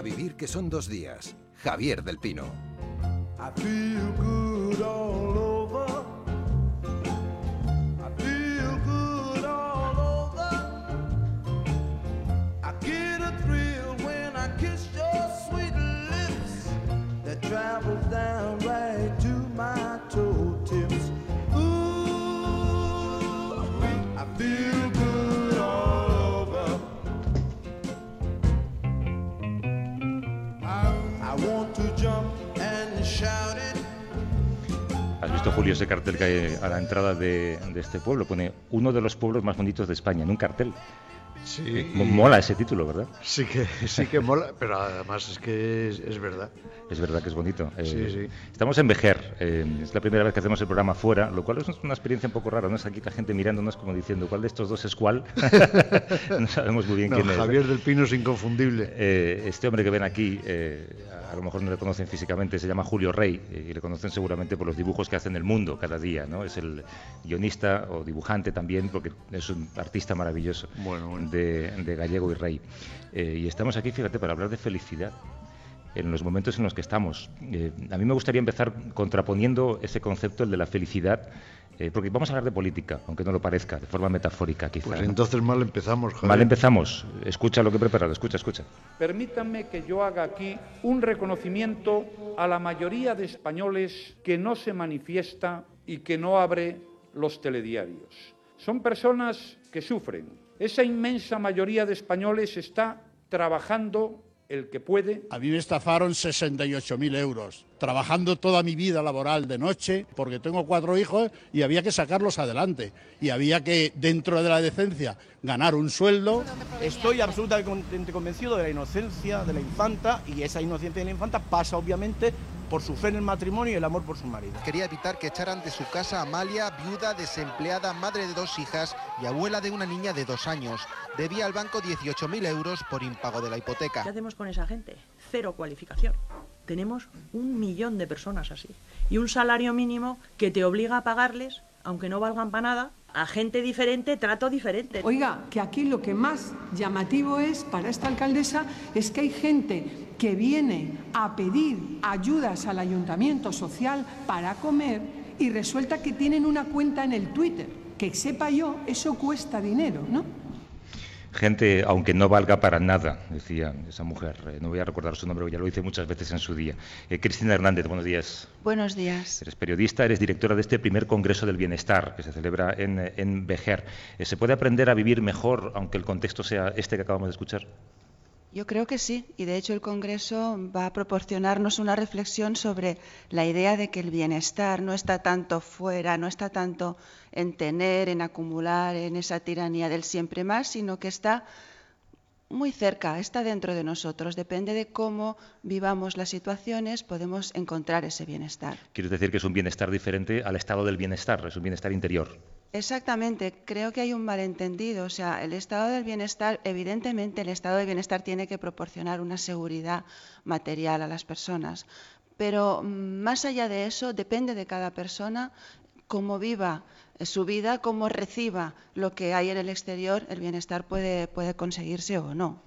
A vivir que son dos días. Javier del Pino. I travels Julio, ese cartel que hay a la entrada de, de este pueblo? Pone uno de los pueblos más bonitos de España, en un cartel. Sí, y- Mola ese título, ¿verdad? Sí que, sí que mola, pero además es que es, es verdad. Es verdad que es bonito. Eh, Sí, sí. Estamos en Vejer. eh, es la primera vez que hacemos el programa fuera, lo cual es una experiencia un poco rara. ¿no? Es aquí la gente mirándonos como diciendo, ¿cuál de estos dos es cuál? no sabemos muy bien No, quién es. Javier del Pino es inconfundible. Eh, este hombre que ven aquí, eh, a lo mejor no le conocen físicamente, se llama Julio Rey y le conocen seguramente por los dibujos que hace en el mundo cada día, ¿no? Es el guionista o dibujante también, porque es un artista maravilloso Bueno, bueno. De, de Gallego y Rey. Y estamos aquí, fíjate, para hablar de felicidad en los momentos en los que estamos. Eh, a mí me gustaría empezar contraponiendo ese concepto, el de la felicidad, eh, porque vamos a hablar de política, aunque no lo parezca, de forma metafórica quizá. Pues ¿no? entonces mal empezamos, Javier. Mal empezamos. Escucha lo que he preparado, escucha, escucha. Permítanme que yo haga aquí un reconocimiento a la mayoría de españoles que no se manifiesta y que no abre los telediarios. Son personas que sufren. Esa inmensa mayoría de españoles está trabajando el que puede A mí me estafaron 68.000 euros, trabajando toda mi vida laboral de noche, porque tengo cuatro hijos y había que sacarlos adelante. Y había que, dentro de la decencia, ganar un sueldo. Estoy absolutamente convencido de la inocencia de la infanta y esa inocencia de la infanta pasa obviamente por su fe en el matrimonio y el amor por su marido. Quería evitar que echaran de su casa a Amalia, viuda, desempleada, madre de dos hijas y abuela de una niña de dos años. Debía al banco 18.000 euros por impago de la hipoteca. ¿Qué hacemos con esa gente? Cero cualificación. Tenemos un millón de personas así. Y un salario mínimo que te obliga a pagarles, aunque no valgan para nada, a gente diferente, trato diferente. Oiga, que aquí lo que más llamativo es para esta alcaldesa es que hay gente que viene a pedir ayudas al ayuntamiento social para comer y resulta que tienen una cuenta en el Twitter. Que sepa yo, eso cuesta dinero, ¿no? Gente, aunque no valga para nada, decía esa mujer. Eh, no voy a recordar su nombre, ya lo hice muchas veces en su día. Eh, Cristina Hernández, buenos días. Buenos días. Eres periodista, eres directora de este primer Congreso del Bienestar que se celebra en, eh, en Vejer. Eh, ¿Se puede aprender a vivir mejor, aunque el contexto sea este que acabamos de escuchar? Yo creo que sí, y de hecho el Congreso va a proporcionarnos una reflexión sobre la idea de que el bienestar no está tanto fuera, no está tanto en tener, en acumular, en esa tiranía del siempre más, sino que está muy cerca, está dentro de nosotros. Depende de cómo vivamos las situaciones, podemos encontrar ese bienestar. Quieres decir que es un bienestar diferente al estado del bienestar, es un bienestar interior. Exactamente, creo que hay un malentendido. O sea, el estado del bienestar, evidentemente el estado del bienestar tiene que proporcionar una seguridad material a las personas, pero mm, más allá de eso depende de cada persona cómo viva su vida, cómo reciba lo que hay en el exterior, el bienestar puede, puede conseguirse o no.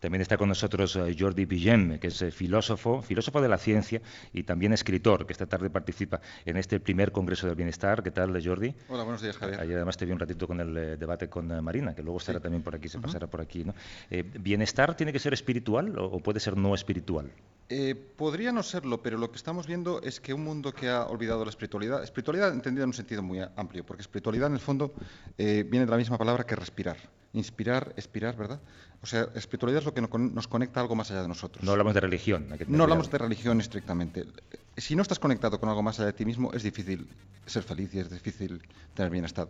También está con nosotros eh, Jordi Pillem, que es eh, filósofo, filósofo de la ciencia y también escritor, que esta tarde participa en este primer Congreso del Bienestar. ¿Qué tal, Jordi? Hola, buenos días, Javier. Ayer además te vi un ratito con el eh, debate con Marina, que luego estará también por aquí, se Ujú. pasará por aquí. ¿no? Eh, ¿Bienestar tiene que ser espiritual o, o puede ser no espiritual? Eh, podría no serlo, pero lo que estamos viendo es que un mundo que ha olvidado la espiritualidad, espiritualidad entendida en un sentido muy amplio, porque espiritualidad en el fondo eh, viene de la misma palabra que respirar. Inspirar, expirar, ¿verdad? O sea, espiritualidad es lo que no- nos conecta a algo más allá de nosotros. No hablamos de religión. hay que tener No hablamos de religión estrictamente. Si no estás conectado con algo más allá de ti mismo, es difícil ser feliz y es difícil tener bienestar.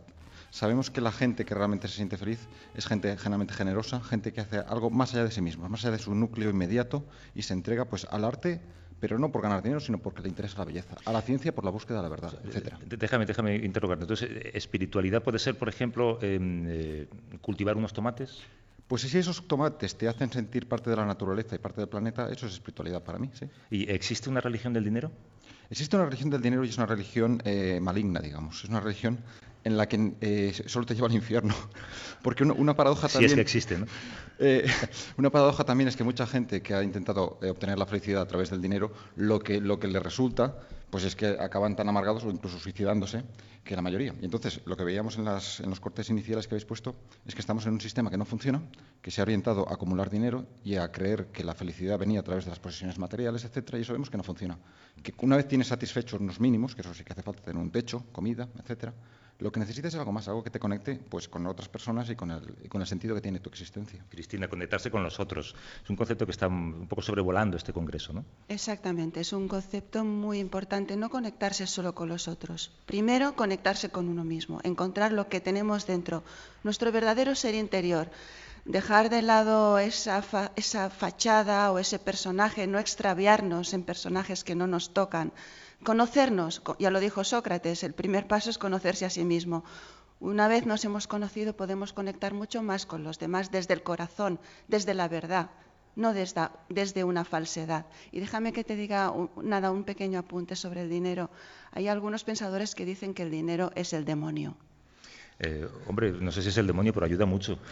Sabemos que la gente que realmente se siente feliz es gente generalmente generosa, gente que hace algo más allá de sí mismo, más allá de su núcleo inmediato y se entrega pues al arte, pero no por ganar dinero, sino porque le interesa la belleza, a la ciencia por la búsqueda de la verdad, etcétera. Eh, Déjame, déjame interrogarte. Entonces, ¿espiritualidad puede ser, por ejemplo, em, eh, cultivar unos tomates? Pues si esos tomates te hacen sentir parte de la naturaleza y parte del planeta, eso es espiritualidad para mí, sí. ¿Y existe una religión del dinero? Existe una religión del dinero y es una religión eh, maligna, digamos. Es una religión en la que eh, solo te lleva al infierno. Porque una, una paradoja Si también... es que existe, ¿no? Eh, una paradoja también es que mucha gente que ha intentado eh, obtener la felicidad a través del dinero, lo que, lo que le resulta, pues es que acaban tan amargados o incluso suicidándose que la mayoría. Y entonces, lo que veíamos en, las, en los cortes iniciales que habéis puesto es que estamos en un sistema que no funciona, que se ha orientado a acumular dinero y a creer que la felicidad venía a través de las posesiones materiales, etcétera, y eso vemos que no funciona. Que una vez tienes satisfechos unos mínimos, que eso sí que hace falta tener un techo, comida, etcétera, lo que necesitas es algo más, algo que te conecte pues, con otras personas y con, el, y con el sentido que tiene tu existencia. Cristina, conectarse con los otros. Es un concepto que está un poco sobrevolando este congreso, ¿no? Exactamente, es un concepto muy importante, no conectarse solo con los otros. Primero, conectarse con uno mismo, encontrar lo que tenemos dentro, nuestro verdadero ser interior. Dejar de lado esa, fa- esa fachada o ese personaje, no extraviarnos en personajes que no nos tocan. Conocernos, co- ya lo dijo Sócrates, el primer paso es conocerse a sí mismo. Una vez nos hemos conocido podemos conectar mucho más con los demás desde el corazón, desde la verdad, no desde, desde una falsedad. Y déjame que te diga nada, un pequeño apunte sobre el dinero. Hay algunos pensadores que dicen que el dinero es el demonio. Eh, hombre, no sé si es el demonio, pero ayuda mucho.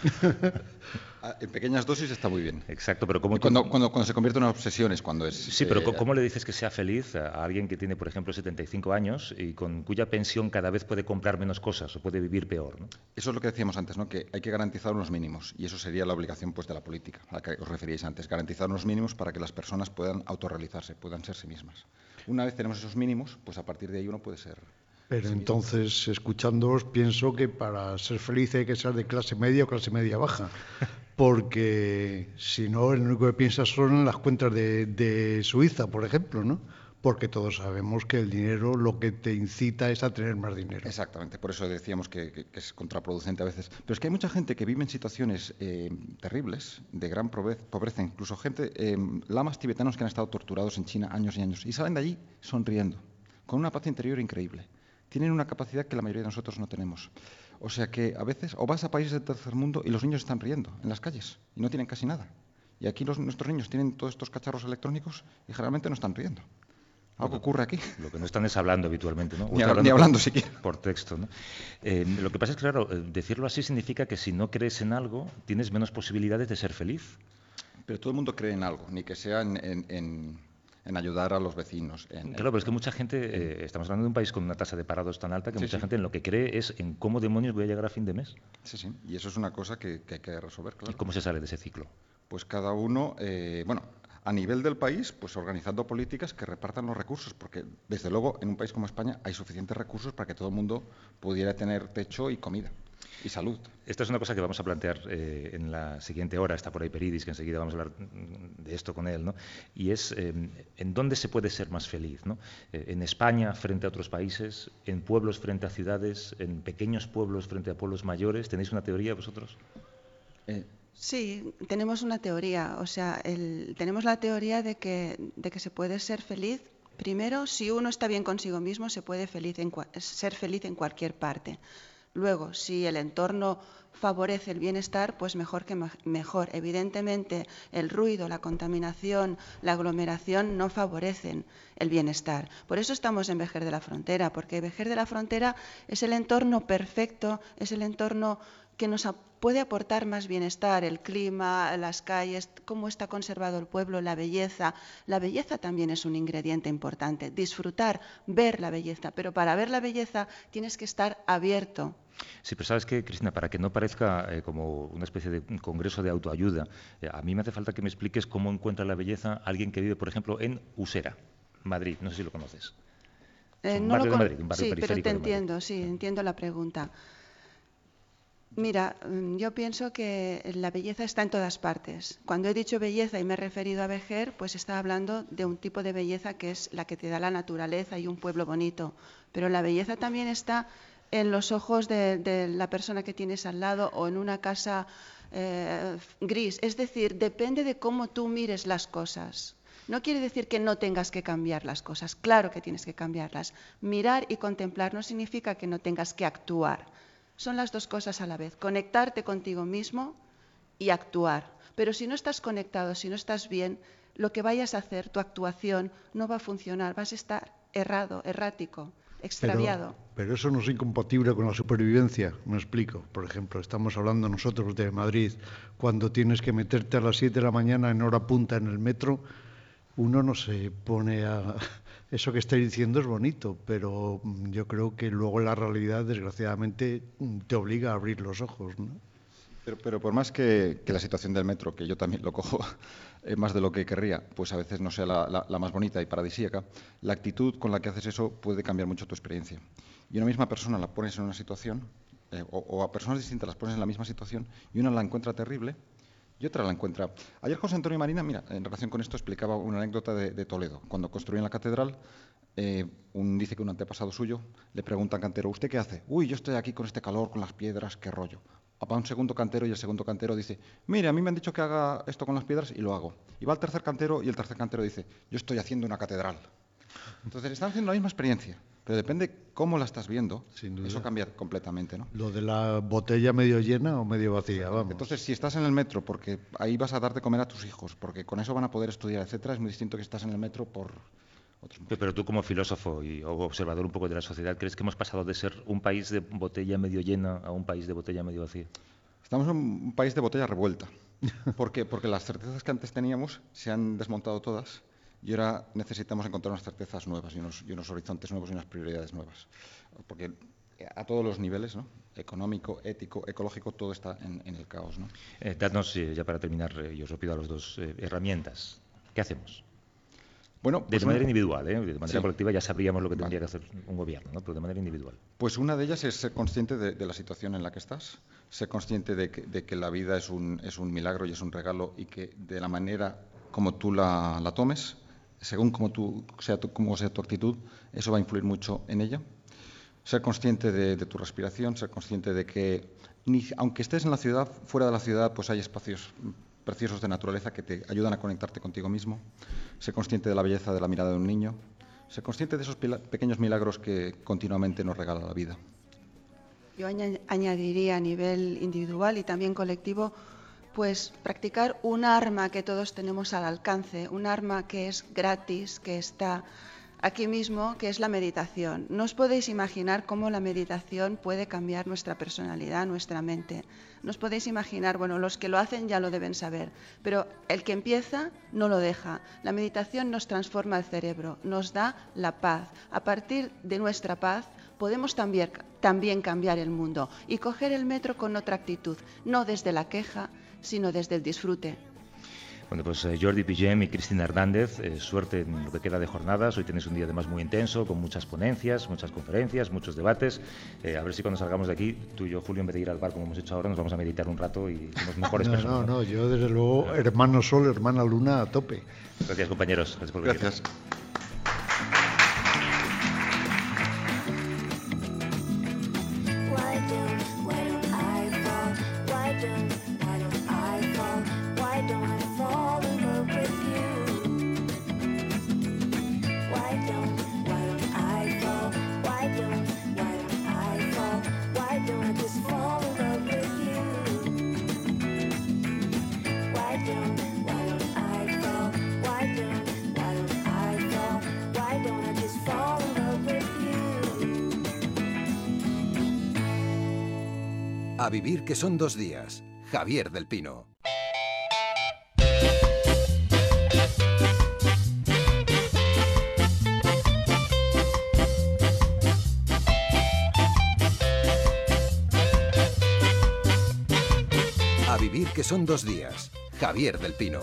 Ah, En pequeñas dosis está muy bien. Exacto, pero ¿cómo Y cuando, cuando, cuando se convierte en una obsesión es cuando es... Sí, pero eh, ¿cómo le dices que sea feliz a alguien que tiene, por ejemplo, 75 años y con cuya pensión cada vez puede comprar menos cosas o puede vivir peor? ¿no? Eso es lo que decíamos antes, ¿no? que hay que garantizar unos mínimos y eso sería la obligación pues, de la política, a la que os referíais antes, garantizar unos mínimos para que las personas puedan autorrealizarse, puedan ser sí mismas. Una vez tenemos esos mínimos, pues a partir de ahí uno puede ser... Pero entonces, escuchándoos, pienso que para ser feliz hay que ser de clase media o clase media baja. Porque si no, el único que piensas son en las cuentas de, de Suiza, por ejemplo, ¿no? Porque todos sabemos que el dinero lo que te incita es a tener más dinero. Exactamente, por eso decíamos que, que- que es contraproducente a veces. Pero es que hay mucha gente que vive en situaciones eh, terribles, de gran pobreza, incluso gente, eh, lamas tibetanos que han estado torturados en China años y años, y salen de allí sonriendo, con una paz interior increíble. Tienen una capacidad que la mayoría de nosotros no tenemos. O sea que a veces, o vas a países del tercer mundo y los niños están riendo en las calles y no tienen casi nada. Y aquí los- nuestros niños tienen todos estos cacharros electrónicos y generalmente no están riendo. Algo ocurre aquí. Lo que no están es hablando habitualmente, ¿no? O Ni está hab- ni hablando por, siquiera. Por texto, ¿no? Eh, lo que pasa es que, claro, eh, decirlo así significa que si no crees en algo, tienes menos posibilidades de ser feliz. Pero todo el mundo cree en algo, ni que sea en, en- en- en ayudar a los vecinos. en- Claro, pero es que mucha gente, eh, estamos hablando de un país con una tasa de parados tan alta que Sí, mucha sí. gente en lo que cree es en cómo demonios voy a llegar a fin de mes. Sí, sí, y eso es una cosa que, que hay que resolver, claro. ¿Y cómo se sale de ese ciclo? Pues cada uno, eh, bueno, a nivel del país, pues organizando políticas que repartan los recursos, porque desde luego en un país como España hay suficientes recursos para que todo el mundo pudiera tener techo y comida y salud. Esta es una cosa que vamos a plantear eh, en la siguiente hora. Está por ahí Peridis, que enseguida vamos a hablar de esto con él. ¿no? Y es eh, en dónde se puede ser más feliz. ¿no? Eh, en España frente a otros países, en pueblos frente a ciudades, en pequeños pueblos frente a pueblos mayores. ¿Tenéis una teoría vosotros? Eh, Sí, tenemos una teoría, o sea, el- tenemos la teoría de que, de que se puede ser feliz. Primero, si uno está bien consigo mismo, se puede feliz en ser feliz en cualquier parte. Luego, si el entorno favorece el bienestar, pues mejor que me- mejor. Evidentemente, el ruido, la contaminación, la aglomeración no favorecen el bienestar. Por eso estamos en Vejer de la Frontera, porque Vejer de la Frontera es el entorno perfecto, es el entorno que nos puede aportar más bienestar, el clima, las calles, cómo está conservado el pueblo, la belleza. La belleza también es un ingrediente importante, disfrutar, ver la belleza, pero para ver la belleza tienes que estar abierto. Sí, pero sabes que, Cristina, para que no parezca eh, como una especie de un congreso de autoayuda, eh, a mí me hace falta que me expliques cómo encuentra la belleza alguien que vive, por ejemplo, en Usera, Madrid. No sé si lo conoces. Eh, un no barrio lo de con- Madrid, un barrio sí, pero te entiendo, sí, entiendo la pregunta. Mira, mm, yo pienso que la belleza está en todas partes. Cuando he dicho belleza y me he referido a Vejer, pues estaba hablando de un tipo de belleza que es la que te da la naturaleza y un pueblo bonito. Pero la belleza también está en los ojos de, la persona que tienes al lado o en una casa eh, gris. Es decir, depende de cómo tú mires las cosas. No quiere decir que no tengas que cambiar las cosas, claro que tienes que cambiarlas. Mirar y contemplar no significa que no tengas que actuar. Son las dos cosas a la vez, conectarte contigo mismo y actuar. Pero si no estás conectado, si no estás bien, lo que vayas a hacer, tu actuación, no va a funcionar, vas a estar errado, errático. extraviado. Pero, eso no es incompatible con la supervivencia, me explico. Por ejemplo, estamos hablando nosotros de Madrid, cuando tienes que meterte a las 7 de la mañana en hora punta en el metro, uno no se pone a... Eso que estáis diciendo es bonito, pero yo creo que luego la realidad, desgraciadamente, te obliga a abrir los ojos. ¿no? Pero, por más que, la situación del metro, que yo también lo cojo eh, más de lo que querría, pues a veces no sea la, más bonita y paradisíaca, la actitud con la que haces eso puede cambiar mucho tu experiencia. Y una misma persona la pones en una situación, eh, o, o, a personas distintas las pones en la misma situación, y una la encuentra terrible y otra la encuentra. Ayer José Antonio Marina, mira, en relación con esto explicaba una anécdota de, Toledo. Cuando construyen la catedral, eh, un, dice que un antepasado suyo le pregunta al cantero, ¿usted qué hace? Uy, yo estoy aquí con este calor, con las piedras, qué rollo. Va un segundo cantero y el segundo cantero dice, mire, a mí me han dicho que haga esto con las piedras y lo hago. Y va al tercer cantero y el tercer cantero dice, yo estoy haciendo una catedral. Entonces están haciendo la misma experiencia, pero depende cómo la estás viendo, eso cambia completamente. ¿no? Lo de la botella medio llena o medio vacía, vamos. Entonces, si estás en el metro, porque ahí vas a dar de comer a tus hijos, porque con eso van a poder estudiar, etcétera, es muy distinto que estás en el metro por pero tú como filósofo y observador un poco de la sociedad, ¿crees que hemos pasado de ser un país de botella medio llena a un país de botella medio vacía? Estamos en un país de botella revuelta. ¿Por qué? Porque las certezas que antes teníamos se han desmontado todas y ahora necesitamos encontrar unas certezas nuevas y unos, y unos horizontes nuevos y unas prioridades nuevas. Porque a todos los niveles, ¿no? económico, ético, ecológico, todo está en, en el caos. ¿no? Eh, dadnos, eh, ya para terminar, eh, yo os pido a los dos, eh, herramientas. ¿Qué hacemos? Bueno, pues de manera una... individual, ¿eh? de manera sí. colectiva ya sabríamos lo que tendría vale. que hacer un gobierno, ¿no? pero de manera individual. Pues una de ellas es ser consciente de, de la situación en la que estás, ser consciente de que, de que, la vida es un, es un milagro y es un regalo y que de la manera como tú la, la tomes, según como, sea tu, actitud, eso va a influir mucho en ella. Ser consciente de, tu respiración, ser consciente de que, aunque estés en la ciudad, fuera de la ciudad, pues hay espacios preciosos de naturaleza que te ayudan a conectarte contigo mismo, ser consciente de la belleza de la mirada de un niño, ser consciente de esos pequeños milagros que continuamente nos regala la vida. Yo añadiría a nivel individual y también colectivo, pues practicar un arma que todos tenemos al alcance, un arma que es gratis, que está aquí mismo, que es la meditación. No os podéis imaginar cómo la meditación puede cambiar nuestra personalidad, nuestra mente. No os podéis imaginar, bueno, los que lo hacen ya lo deben saber, pero el que empieza no lo deja. La meditación nos transforma el cerebro, nos da la paz. A partir de nuestra paz podemos también, también cambiar el mundo y coger el metro con otra actitud, no desde la queja, sino desde el disfrute. Bueno, pues eh, Jordi Pigem y Cristina Hernández, eh, suerte en lo que queda de jornadas. Hoy tenéis un día además muy intenso, con muchas ponencias, muchas conferencias, muchos debates. Eh, a ver si cuando salgamos de aquí, tú y yo, Julio, en vez de ir al bar como hemos hecho ahora, nos vamos a meditar un rato y somos mejores no, personas. No, no, yo desde luego, hermano Sol, hermana Luna, a tope. Gracias, compañeros. Gracias por venir. Gracias. Vivir que son dos días. Javier del Pino. A vivir que son dos días. Javier del Pino.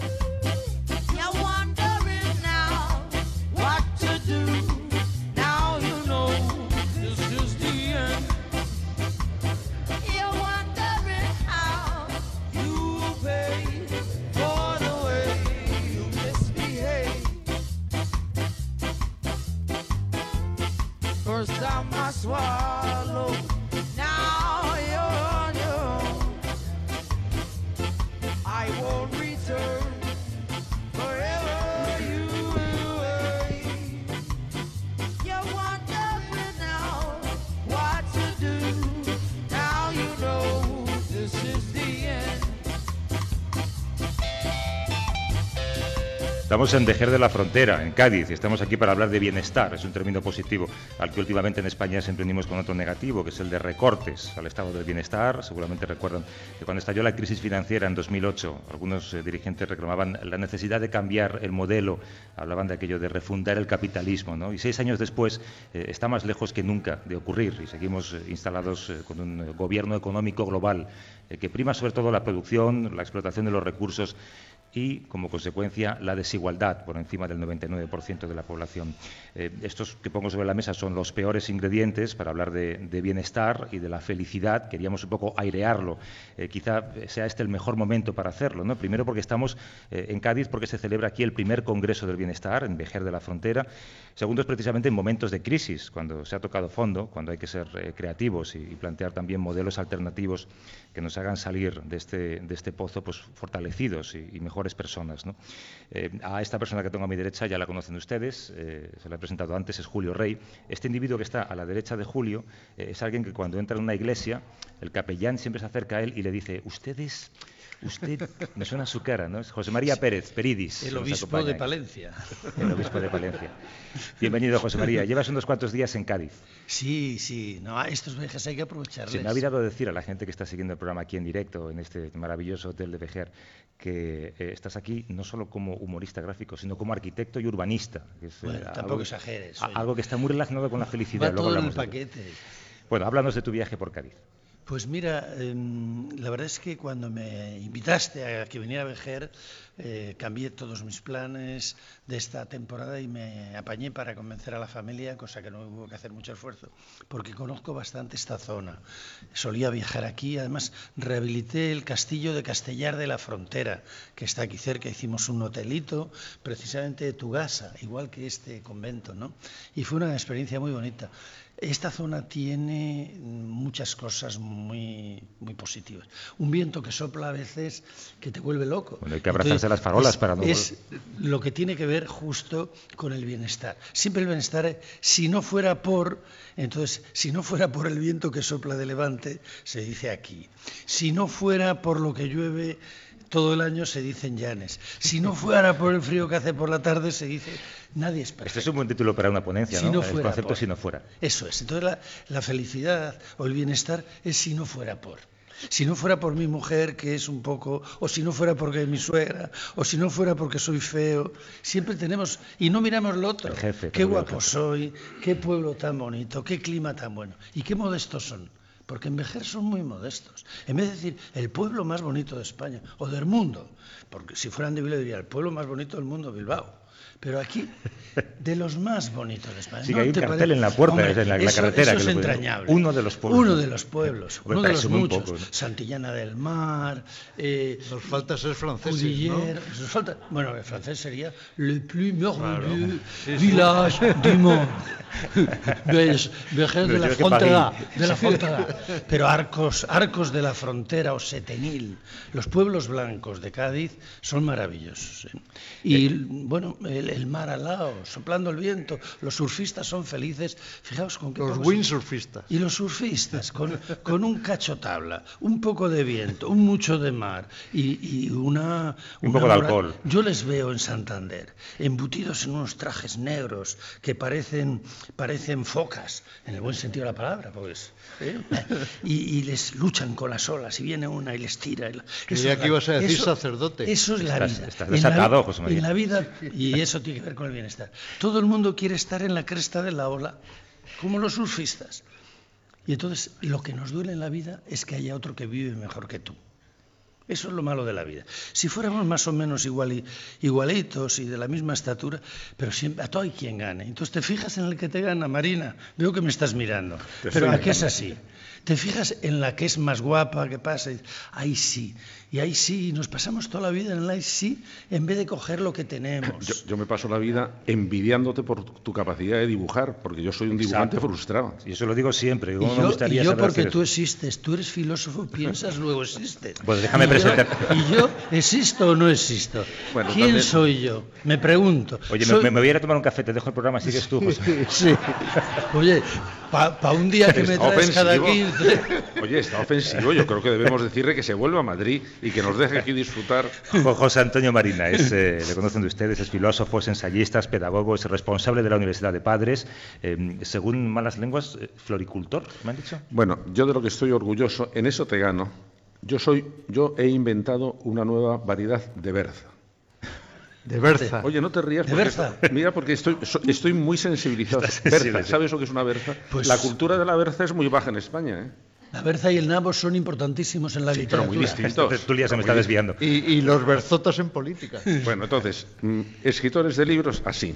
Estamos en Dejer de la Frontera, en Cádiz, y estamos aquí para hablar de bienestar. Es un término positivo al que últimamente en España siempre unimos con otro negativo, que es el de recortes al estado del bienestar. Seguramente recuerdan que cuando estalló la crisis financiera en 2008, algunos eh, dirigentes reclamaban la necesidad de cambiar el modelo, hablaban de aquello de refundar el capitalismo, ¿no? Y seis años después eh, está más lejos que nunca de ocurrir y seguimos eh, instalados eh, con un gobierno económico global eh, que prima sobre todo la producción, la explotación de los recursos y, como consecuencia, la desigualdad por encima del 99% de la población. Eh, estos que pongo sobre la mesa son los peores ingredientes para hablar de, de bienestar y de la felicidad. Queríamos un poco airearlo. Eh, quizá sea este el mejor momento para hacerlo. ¿no? Primero porque estamos eh, en Cádiz, porque se celebra aquí el primer Congreso del Bienestar, en Vejer de la Frontera. Segundo es precisamente en momentos de crisis, cuando se ha tocado fondo, cuando hay que ser eh, creativos y, y plantear también modelos alternativos que nos hagan salir de este, de este pozo pues, fortalecidos y, y mejores personas. Eh, a esta persona que tengo a mi derecha ya la conocen ustedes, eh, se la he presentado antes, es Julio Rey. Este individuo que está a la derecha de Julio eh, es alguien que cuando entra en una iglesia, el capellán siempre se acerca a él y le dice, ustedes... Usted, me suena su cara, ¿no? Es José María Pérez, Peridis. El obispo de Palencia. El obispo de Palencia. Bienvenido, José María. Llevas unos cuantos días en Cádiz. Sí, sí. No, estos viajes hay que aprovecharles. Se me ha olvidado decir a la gente que está siguiendo el programa aquí en directo, en este maravilloso hotel de Vejer, que eh, estás aquí no solo como humorista gráfico, sino como arquitecto y urbanista. que es, eh, Bueno, algo tampoco que- exageres, oye. Algo que está muy relacionado con la felicidad. Va luego todo en el de paquete. Bueno, háblanos de tu viaje por Cádiz. Pues mira, em, la verdad es que cuando me invitaste a que viniera a Vejer, eh, cambié todos mis planes de esta temporada y me apañé para convencer a la familia, cosa que no hubo que hacer mucho esfuerzo, porque conozco bastante esta zona. Solía viajar aquí, además rehabilité el castillo de Castellar de la Frontera, que está aquí cerca, hicimos un hotelito, precisamente de Tugasa, igual que este convento, ¿no? Y fue una experiencia muy bonita. Esta zona tiene muchas cosas muy, muy positivas. Un viento que sopla a veces que te vuelve loco. Bueno, hay que abrazarse las farolas es, para no Es lo que tiene que ver justo con el bienestar. Siempre el bienestar, si no fuera por, entonces, si no fuera por el viento que sopla de levante, se dice aquí. Si no fuera por lo que llueve todo el año, se dice en Llanes. Si no fuera por el frío que hace por la tarde, se dice nadie es perfecto. Este es un buen título para una ponencia, Si ¿no? no el fuera concepto por. si no fuera. Eso es. Entonces la, la felicidad o el bienestar es si no fuera por. Si no fuera por mi mujer, que es un poco, o si no fuera porque mi suegra, o si no fuera porque soy feo, siempre tenemos, y no miramos lo otro. El jefe, qué guapo soy, qué pueblo tan bonito, qué clima tan bueno, y qué modestos son. Porque en Vejer son muy modestos. En vez de decir el pueblo más bonito de España o del mundo, porque si fueran de Bilbao diría el pueblo más bonito del mundo, Bilbao. Pero aquí, de los más bonitos de España. Sí, que ¿No hay un te cartel parece? en la puerta, Hombre, en la, la eso- carretera. eso que es puede- entrañable. Uno de los pueblos. Uno de los pueblos, Hombre, uno de los muchos. poco, ¿no? Santillana del Mar. Eh, Nos falta ser franceses, ¿no? Cudillère, nos falta- bueno, el francés sería le plus merveilleux village du monde. Ves, Vejer de Pero la que frontera, de la frontera. Pero arcos, arcos de la frontera o setenil. Los pueblos blancos de Cádiz son maravillosos. ¿eh? Y bueno, el, el mar al lado, soplando el viento. Los surfistas son felices. Fijaos con qué Los windsurfistas. y los surfistas, con, con un cacho tabla, un poco de viento, un mucho de mar y, y una... Un una poco de alcohol. Yo les veo en Santander, embutidos en unos trajes negros que parecen, parecen focas, en el buen sentido de la palabra, pues. ¿eh? Y, y les luchan con las olas y viene una y les tira. y la- Creía que ibas a decir eso- sacerdote. Eso es la Estás- vida. estás En la desatado, José María. En la vida, y eso tiene que ver con el bienestar. Todo el mundo quiere estar en la cresta de la ola, como los surfistas. Y entonces lo que nos duele en la vida es que haya otro que vive mejor que tú. Eso es lo malo de la vida. Si fuéramos más o menos iguali- igualitos y de la misma estatura, pero siempre a todo hay quien gane. Entonces te fijas en el que te gana, Marina. Veo que me estás mirando. Te pero ¿a qué es así? Te fijas en la que es más guapa, que pasa, y ahí sí, y ahí sí, y nos pasamos toda la vida en el ahí sí, en vez de coger lo que tenemos. Yo, yo me paso la vida envidiándote por tu, capacidad de dibujar, porque yo soy un dibujante Exacto. frustrado. Y eso lo digo siempre. Y ¿Cómo me yo, y gustaría yo porque tú existes, tú eres filósofo, piensas, luego existes. Pues déjame yo, ¿Y yo existo o no existo? Bueno, ¿Quién soy yo? Me pregunto. Oye, me- Soy- me, me voy a ir a tomar un café, te dejo el programa, sigues tú, José. Sí. Oye, para un día que me traes cada ofensivo. 15... Oye, está ofensivo. Yo creo que debemos decirle que se vuelva a Madrid y que nos deje aquí disfrutar. Jo- José Antonio Marina, es, eh, le conocen de ustedes, es filósofo, es ensayista, es pedagogo, es responsable de la Universidad de Padres, eh, según malas lenguas, eh, floricultor, ¿me han dicho? Bueno, yo de lo que estoy orgulloso, en eso te gano. Yo soy, yo he inventado una nueva variedad de berza. De berza. Oye, no te rías. ¿De berza? mira, porque estoy, so- estoy muy sensibilizado. Berza. ¿sabes lo que es una berza? Pues- La cultura de la berza es muy baja en España, ¿eh? La berza y el nabo son importantísimos en la Sí, pero muy literatura. distintos. Tú ya se me está desviando. Y, y los berzotas en política. Bueno, entonces, mm, escritores de libros, así.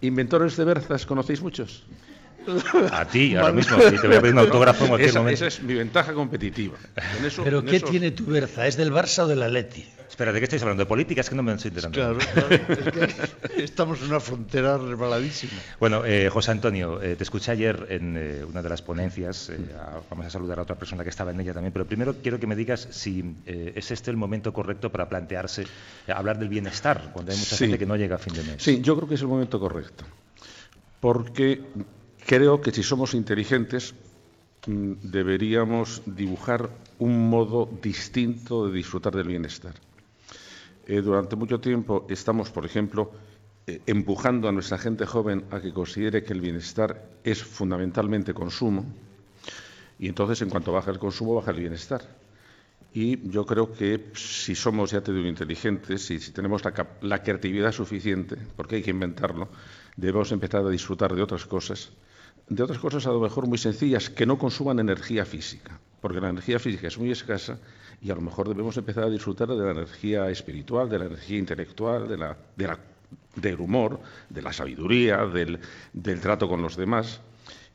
Inventores de berzas, ¿conocéis muchos? A ti, ahora mismo, si te voy a pedir un autógrafo en cualquier esa, momento. esa es mi ventaja competitiva. En eso- Pero en ¿qué tiene tu berza? ¿Es del Barça o del Atleti? Espera, ¿de qué estáis hablando? ¿De política? Es que no me estoy enterando. Claro, claro. Es que estamos en una frontera resbaladísima. Bueno, eh, José Antonio, eh, te escuché ayer en eh, una de las ponencias, eh, a- vamos a saludar a otra persona que estaba en ella también, pero primero quiero que me digas si eh, es este el momento correcto para plantearse eh, hablar del bienestar, cuando hay mucha Sí. gente que no llega a fin de mes. Sí, yo creo que es el momento correcto. Porque creo que si somos inteligentes mm, deberíamos dibujar un modo distinto de disfrutar del bienestar. Eh, durante mucho tiempo estamos, por ejemplo, eh, empujando a nuestra gente joven a que considere que el bienestar es fundamentalmente consumo y entonces en cuanto baja el consumo baja el bienestar. Y yo creo que si somos, ya te digo, inteligentes y si tenemos la, creatividad suficiente, porque hay que inventarlo, debemos empezar a disfrutar de otras cosas, de otras cosas a lo mejor muy sencillas, que no consuman energía física, porque la energía física es muy escasa y a lo mejor debemos empezar a disfrutar de la energía espiritual, de la energía intelectual, de la, de la- del humor, de la sabiduría, del, del trato con los demás.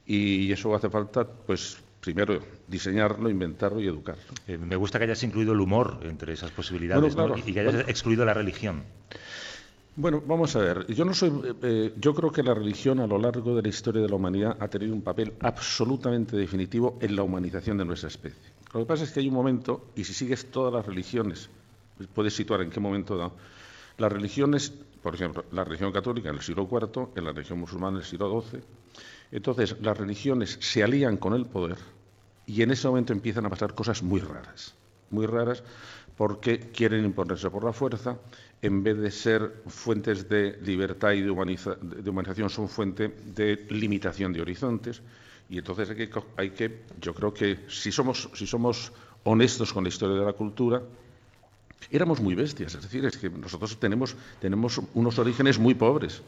Y eso hace falta, pues, primero diseñarlo, inventarlo y educarlo. Eh, me gusta que hayas incluido el humor entre esas posibilidades Bueno, ¿no? y que hayas Bueno. excluido la religión. Bueno, vamos a ver. Yo no soy. eh, eh, yo creo que la religión a lo largo de la historia de la humanidad ha tenido un papel absolutamente definitivo en la humanización de nuestra especie. Lo que pasa es que hay un momento, y si sigues todas las religiones, puedes situar en qué momento da. Las religiones, por ejemplo, la religión católica en el siglo IV, en la religión musulmana en el siglo XII. Entonces, las religiones se alían con el poder y en ese momento empiezan a pasar cosas muy raras, muy raras porque quieren imponerse por la fuerza, en vez de ser fuentes de libertad y de, humaniza- de humanización, son fuente de limitación de horizontes. Y entonces hay que, yo creo que si somos, si somos honestos con la historia de la cultura, éramos muy bestias, es decir, es que nosotros tenemos, tenemos unos orígenes muy pobres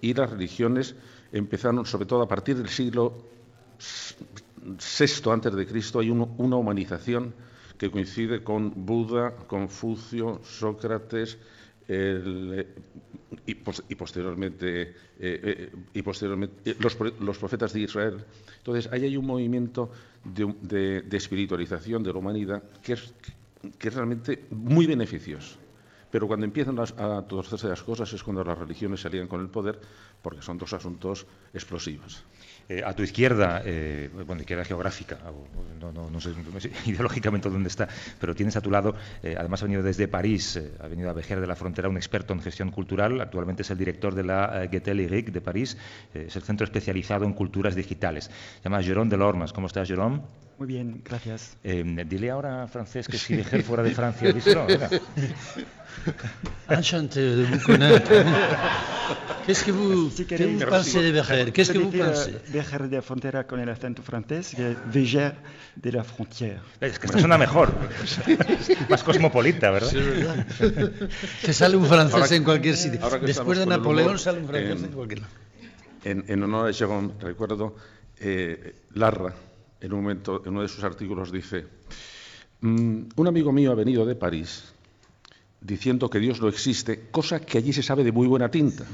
y las religiones empezaron, sobre todo a partir del siglo VI antes de Cristo, hay una humanización que coincide con Buda, Confucio, Sócrates y, pos- y posteriormente, eh, eh, eh, los, pro- los profetas de Israel. Entonces, ahí hay un movimiento de, espiritualización de la humanidad que es, realmente muy beneficioso. Pero cuando empiezan a torcerse las cosas es cuando las religiones se alían con el poder, porque son dos asuntos explosivos. Eh, a tu izquierda, eh, bueno, izquierda geográfica, no, no- no sé, no sé ideológicamente dónde está, pero tienes a tu lado, eh, además ha venido desde París, eh, ha venido a Vejer de la Frontera, un experto en gestión cultural, actualmente es el director de la eh, Goethe Lyrique de París, eh, es el centro especializado en culturas digitales. Se llama Jérôme Delormes. ¿Cómo estás, Jérôme? Muy bien, gracias. Dile ahora a Francés que si Vejer fuera de Francia, venga. Enchanté de vous connaître. Qu'est-ce que vous, Si que vous pensez de Vejer Qu'est-ce que vous pensez eh, Vejer de la frontera con el acento francés, que Vejer de la frontière. Es que esto suena mejor, más cosmopolita, ¿verdad? Sí, es verdad. Que sale un francés Ahora- en cualquier sitio. Después de Napoleón humor, sale un francés en- en cualquier lado. En, en honor a Jérôme, recuerdo, eh, Larra, en un momento, en uno de sus artículos dice, "Mm, un amigo mío ha venido de París diciendo que Dios no existe, cosa que allí se sabe de muy buena tinta.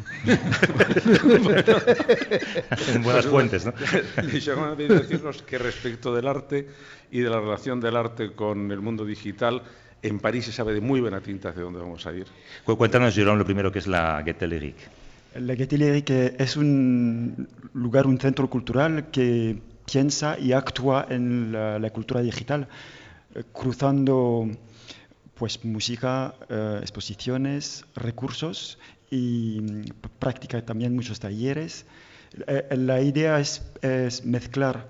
En buenas fuentes, ¿no? Y Jérôme ha venido a decirnos que respecto del arte y de la relación del arte con el mundo digital, en París se sabe de muy buena tinta hacia dónde vamos a ir. Cu- Cuéntanos, Jérôme, lo primero que es la Goethe Lyrique. La Gaîté Lyrique es un lugar, un centro cultural que piensa y actúa en la, la cultura digital, cruzando pues música, eh, exposiciones, recursos y mm, práctica también muchos talleres. Eh, la idea es, mezclar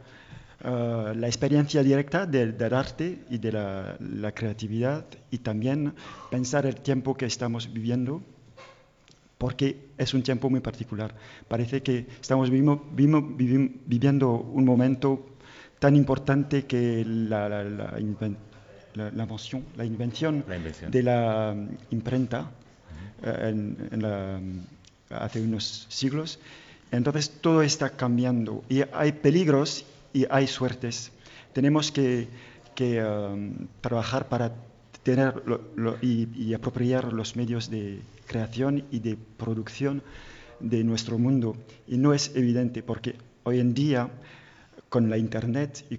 eh, la experiencia directa del, arte y de la, creatividad y también pensar el tiempo que estamos viviendo porque es un tiempo muy particular. Parece que estamos viviendo, un momento tan importante que la, la, la, la invención, la invención, de la mm, imprenta uh -huh. en, en la, hace unos siglos. Entonces todo está cambiando y hay peligros y hay suertes. Tenemos que, que um, trabajar para tener lo, lo, y, y, apropiar los medios de creación y de producción de nuestro mundo. Y no es evidente porque hoy en día con la Internet y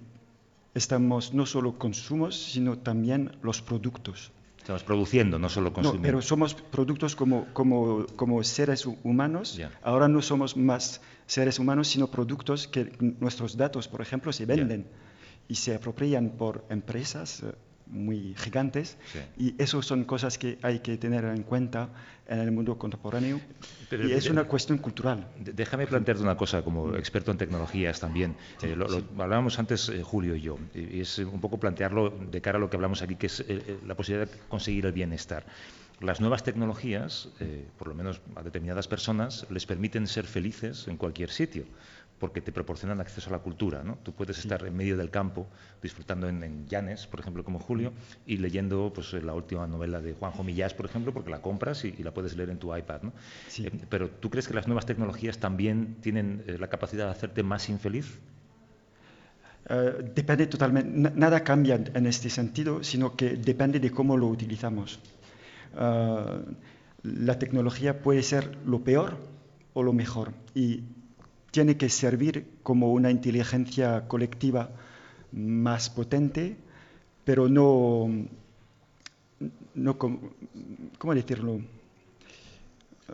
estamos no solo consumos, sino también los productos. Estamos produciendo, no solo consumiendo. No, pero somos productos como, como, como seres humanos. Yeah. Ahora no somos más seres humanos, sino productos que nuestros datos, por ejemplo, se venden yeah. y se apropian por empresas eh, muy gigantes. Sí. Y eso son cosas que hay que tener en cuenta en el mundo contemporáneo. Pero, y es una cuestión cultural. Déjame plantearte una cosa como experto en tecnologías también. Sí, eh, lo, sí. lo, hablábamos antes eh, Julio y yo. Y es un poco plantearlo de cara a lo que hablamos aquí, que es eh, la posibilidad de conseguir el bienestar. Las nuevas tecnologías, eh, por lo menos a determinadas personas, les permiten ser felices en cualquier sitio porque te proporcionan acceso a la cultura. ¿no? Tú puedes estar en medio del campo, disfrutando en, en Llanes, por ejemplo, como Julio, y leyendo pues, la última novela de Juanjo Millás, por ejemplo, porque la compras y, y la puedes leer en tu iPad. ¿no? Sí. Eh, pero ¿tú crees que las nuevas tecnologías también tienen eh, la capacidad de hacerte más infeliz? Uh, depende totalmente, nada cambia en este sentido, sino que depende de cómo lo utilizamos. Uh, la tecnología puede ser lo peor o lo mejor. Y tiene que servir como una inteligencia colectiva más potente, pero no, no ¿cómo decirlo?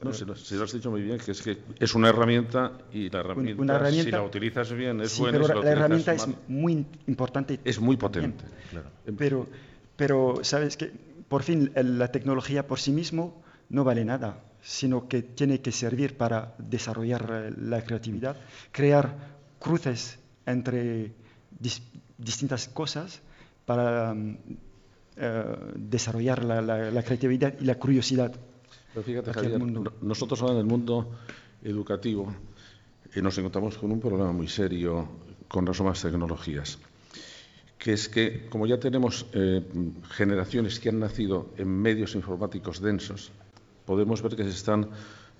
No, si lo, si lo, has dicho muy bien, que es que es una herramienta y la herramienta, una herramienta si la utilizas bien, es sí, buena. Pero si la, la, herramienta mal, es muy importante. Es muy potente. Claro. Pero, pero, ¿sabes que Por fin, la tecnología por sí mismo no vale nada sino que tiene que servir para desarrollar eh, la creatividad, crear cruces entre dis distintas cosas para um, uh, desarrollar la, la, la, creatividad y la curiosidad. Pero fíjate, Javier, nosotros ahora en el mundo educativo eh, nos encontramos con un problema muy serio con las nuevas tecnologías, que es que como ya tenemos eh, generaciones que han nacido en medios informáticos densos, podemos ver que se están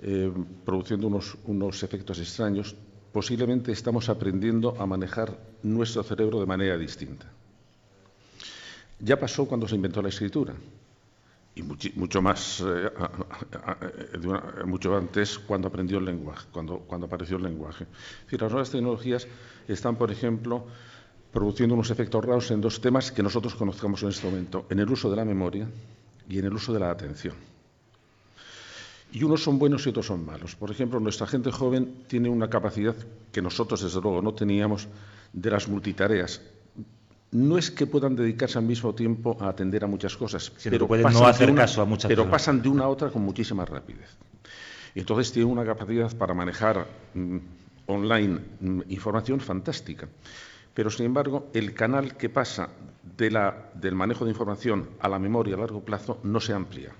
eh, produciendo unos, efectos extraños. Posiblemente estamos aprendiendo a manejar nuestro cerebro de manera distinta. Ya pasó cuando se inventó la escritura y mucho, más, eh, una, mucho antes cuando aprendió el lenguaje, cuando, cuando apareció el lenguaje. Es decir, las nuevas tecnologías están, por ejemplo, produciendo unos efectos raros en dos temas que nosotros conozcamos en este momento, en el uso de la memoria y en el uso de la atención. Y unos son buenos y otros son malos. Por ejemplo, nuestra gente joven tiene una capacidad que nosotros, desde luego, no teníamos de las multitareas. No es que puedan dedicarse al mismo tiempo a atender a muchas cosas, sí, pero pueden no hacer una, caso a muchas Pero cosas. pasan de una a otra con muchísima rapidez. Y entonces tienen una capacidad para manejar mmm, online mmm, información fantástica. Pero, sin embargo, el canal que pasa de la, del manejo de información a la memoria a largo plazo no se amplía.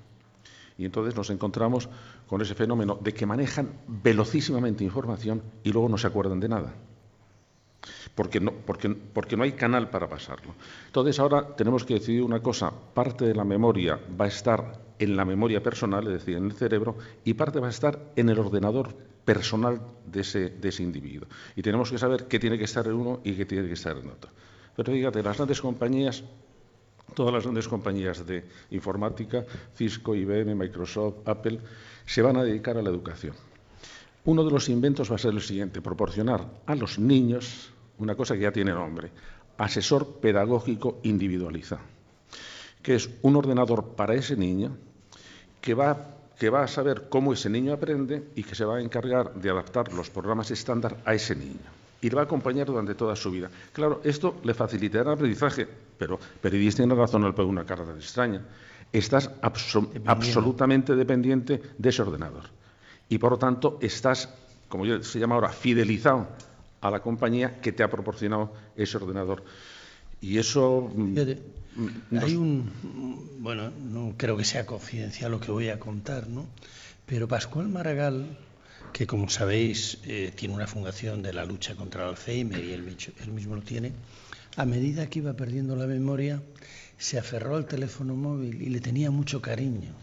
Y entonces nos encontramos con ese fenómeno de que manejan velocísimamente información y luego no se acuerdan de nada. Porque no, hay canal para pasarlo. Entonces ahora tenemos que decidir una cosa, parte de la memoria va a estar en la memoria personal, es decir, en el cerebro, y parte va a estar en el ordenador personal de ese, de ese individuo. Y tenemos que saber qué tiene que estar en uno y qué tiene que estar en otro. Pero fíjate, las grandes compañías todas las grandes compañías de informática, Cisco, IBM, Microsoft, Apple, se van a dedicar a la educación. Uno de los inventos va a ser el siguiente, proporcionar a los niños una cosa que ya tiene nombre, asesor pedagógico individualizado, que es un ordenador para ese niño que va, que va a saber cómo ese niño aprende y que se va a encargar de adaptar los programas estándar a ese niño y le va a acompañar durante toda su vida. Claro, esto le facilitará el aprendizaje, pero Peridis tiene razón al poner una cara tan extraña. estás absolutamente dependiente de ese ordenador. Y por lo tanto estás, como se llama ahora, fidelizado a la compañía que te ha proporcionado ese ordenador. Y eso. Mm, mm, hay un. Bueno, no creo que sea confidencial lo que voy a contar, ¿no? Pero Pascual Maragall, que como sabéis eh, tiene una fundación de la lucha contra el Alzheimer y él, mismo lo tiene, a medida que iba perdiendo la memoria, se aferró al teléfono móvil y le tenía mucho cariño,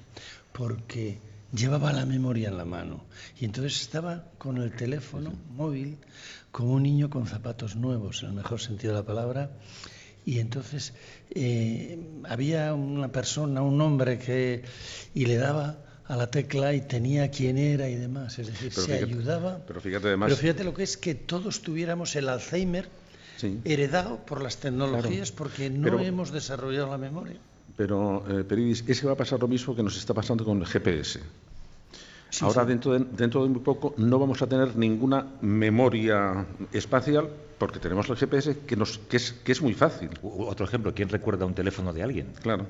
porque llevaba la memoria en la mano. Y entonces estaba con el teléfono móvil como un niño con zapatos nuevos, en el mejor sentido de la palabra. Y entonces eh, había una persona, un hombre que... y le daba a la tecla y tenía quién era y demás. Es decir, se ayudaba. Pero fíjate, además, pero fíjate lo que es que todos tuviéramos el Alzheimer heredado por las tecnologías porque no hemos desarrollado la memoria. Pero, eh, Peridis, es que va a pasar lo mismo que nos está pasando con el GPS. Ahora, Dentro, de, dentro de muy poco, no vamos a tener ninguna memoria espacial porque tenemos el GPS que, nos, que, es, que es muy fácil. Otro ejemplo, ¿quién recuerda un teléfono de alguien? Claro.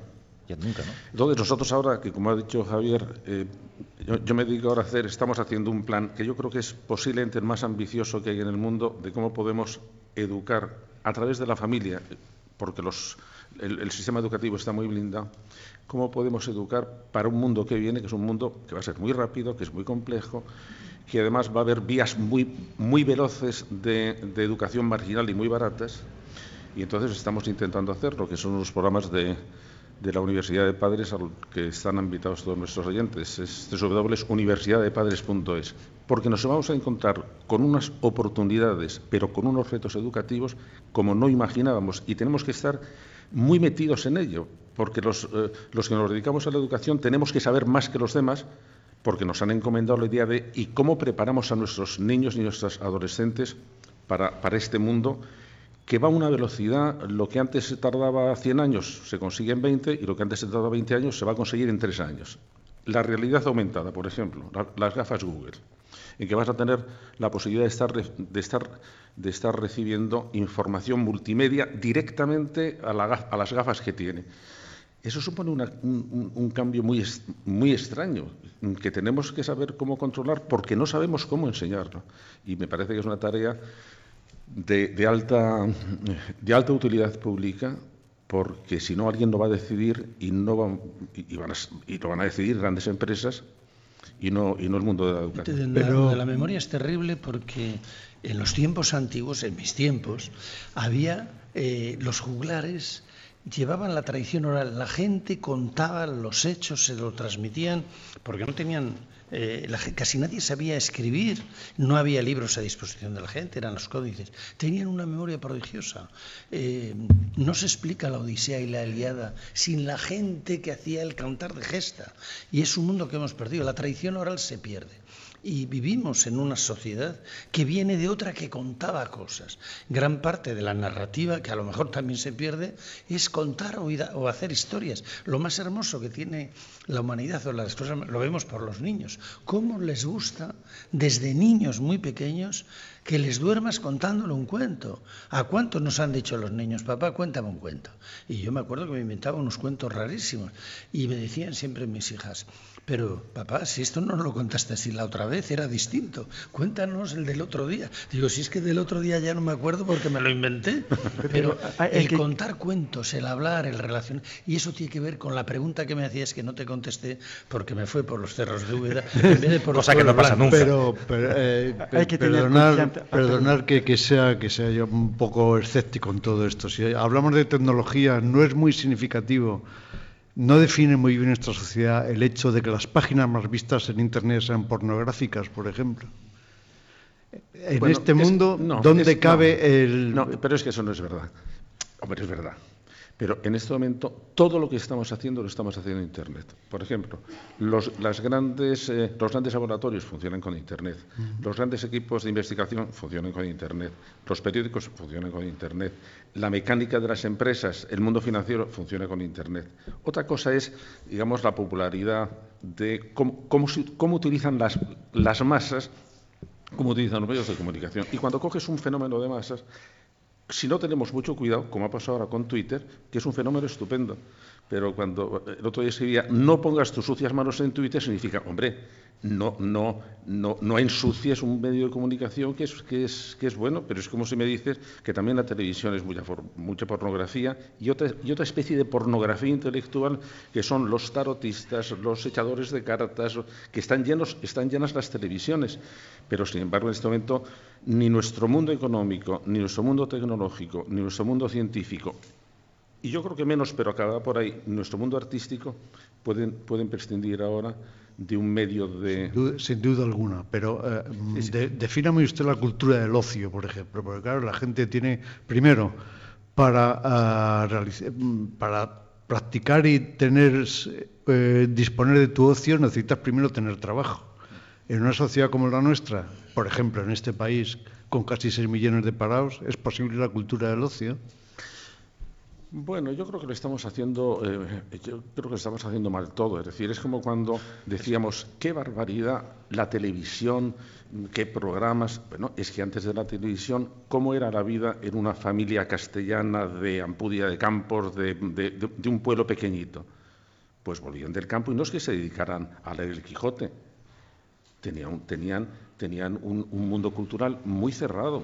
Ya nunca, ¿no? Entonces, nosotros ahora, que como ha dicho Javier, eh, yo, me dedico ahora a hacer, estamos haciendo un plan que yo creo que es posiblemente el más ambicioso que hay en el mundo de cómo podemos educar a través de la familia, porque los, el, sistema educativo está muy blindado, cómo podemos educar para un mundo que viene, que es un mundo que va a ser muy rápido, que es muy complejo, que además va a haber vías muy, muy veloces de, de educación marginal y muy baratas. Y entonces estamos intentando hacer lo que son los programas de, de la Universidad de Padres al que están invitados todos nuestros oyentes. Es www.universidadepadres.es. Porque nos vamos a encontrar con unas oportunidades, pero con unos retos educativos como no imaginábamos. Y tenemos que estar muy metidos en ello, porque los, eh, los que nos dedicamos a la educación tenemos que saber más que los demás porque nos han encomendado la idea de y cómo preparamos a nuestros niños y nuestros adolescentes para, para este mundo que va a una velocidad, lo que antes se tardaba 100 años se consigue en 20 y lo que antes se tardaba 20 años se va a conseguir en 3 años. La realidad aumentada, por ejemplo, las gafas Google, en que vas a tener la posibilidad de estar, recibiendo información multimedia directamente a, las gafas que tiene. Eso supone un, un, cambio muy, muy extraño, que tenemos que saber cómo controlar porque no sabemos cómo enseñarlo. Y me parece que es una tarea de, alta, de alta utilidad pública, porque si no alguien lo va a decidir y, no va, y, van a, y lo van a decidir grandes empresas y no, y no el mundo de la educación. Pero... La memoria es terrible porque en los tiempos antiguos, en mis tiempos, había eh, los juglares llevaban la tradición oral, la gente contaba los hechos, se lo transmitían, porque no tenían eh, casi nadie sabía escribir, no había libros a disposición de la gente, eran los códices. Tenían una memoria prodigiosa. Eh, no se explica la Odisea y la Eliada sin la gente que hacía el cantar de gesta. Y es un mundo que hemos perdido. La tradición oral se pierde. Y vivimos en una sociedad que viene de otra que contaba cosas. Gran parte de la narrativa, que a lo mejor también se pierde, es contar o, hacer historias. Lo más hermoso que tiene la humanidad o las cosas, lo vemos por los niños. Cómo les gusta, desde niños muy pequeños, que les duermas contándole un cuento. ¿A cuántos nos han dicho los niños, papá, cuéntame un cuento? Y yo me acuerdo que me inventaba unos cuentos rarísimos. Y me decían siempre mis hijas, pero papá, si esto no lo contaste así la otra vez, era distinto. Cuéntanos el del otro día. Digo, si es que del otro día ya no me acuerdo porque me lo inventé. Pero el contar cuentos, el hablar, el relacionar, y eso tiene que ver con la pregunta que me hacías que no te contesté porque me fue por los cerros de Úbeda en vez de por Cosa que no pasa nunca. Pero, eh, hay que perdonar, perdonar que, que, sea, que sea yo un poco escéptico en todo esto. Si hablamos de tecnología, no es muy significativo no define muy bien nuestra sociedad el hecho de que las páginas más vistas en Internet sean pornográficas, por ejemplo. En este mundo, ¿dónde cabe el...? No, pero es que eso no es verdad. Hombre, es verdad. Pero en este momento todo lo que estamos haciendo lo estamos haciendo en Internet. Por ejemplo, los, las grandes, eh, los grandes laboratorios funcionan con Internet, los grandes equipos de investigación funcionan con Internet, los periódicos funcionan con Internet, la mecánica de las empresas, el mundo financiero funciona con Internet. Otra cosa es, digamos, la popularidad de cómo, cómo utilizan las, las masas, cómo utilizan los medios de comunicación. Y cuando coges un fenómeno de masas, si no tenemos mucho cuidado, como ha pasado ahora con Twitter, que es un fenómeno estupendo, pero cuando el otro día escribía, no pongas tus sucias manos en Twitter, significa, hombre, no, no, no, no ensucies un medio de comunicación que es, que, es, que es bueno, pero es como si me dices que también la televisión es mucha, mucha pornografía y otra, y otra especie de pornografía intelectual que son los tarotistas, los echadores de cartas, que están, llenos, están llenas las televisiones. Pero, sin embargo, en este momento ni nuestro mundo económico, ni nuestro mundo tecnológico, ni nuestro mundo científico, y yo creo que menos, pero acaba por ahí, nuestro mundo artístico pueden, pueden prescindir ahora de un medio de... Sin duda, sin duda alguna, pero eh, de, defíname usted la cultura del ocio, por ejemplo, porque claro, la gente tiene, primero, para, uh, para practicar y tener, eh, disponer de tu ocio necesitas primero tener trabajo. En una sociedad como la nuestra, por ejemplo, en este país, con casi 6 millones de parados, ¿es posible la cultura del ocio? Bueno, yo creo que lo estamos haciendo, eh, yo creo que lo estamos haciendo mal todo. Es decir, es como cuando decíamos qué barbaridad la televisión, qué programas. Bueno, es que antes de la televisión, cómo era la vida en una familia castellana de Ampudia de Campos, de, de, de un pueblo pequeñito. Pues volvían del campo y no es que se dedicaran a leer el Quijote. Tenían, un, un, mundo cultural muy cerrado.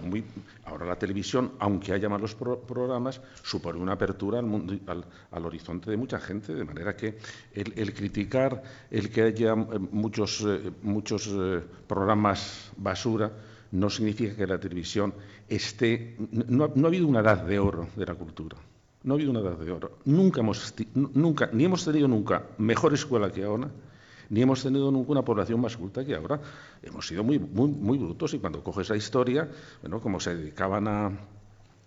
Ahora la televisión, aunque haya malos pro programas, supone una apertura al, horizonte de mucha gente, de manera que el, criticar el que haya eh, muchos, eh, eh, programas basura no significa que la televisión esté... No, no ha habido una edad de oro de la cultura. No ha habido una edad de oro. Nunca hemos, nunca, ni hemos tenido nunca mejor escuela que ahora, ni hemos tenido nunca una población más culta que ahora. Hemos sido muy, muy, muy brutos y cuando coges la historia, bueno, como se dedicaban a,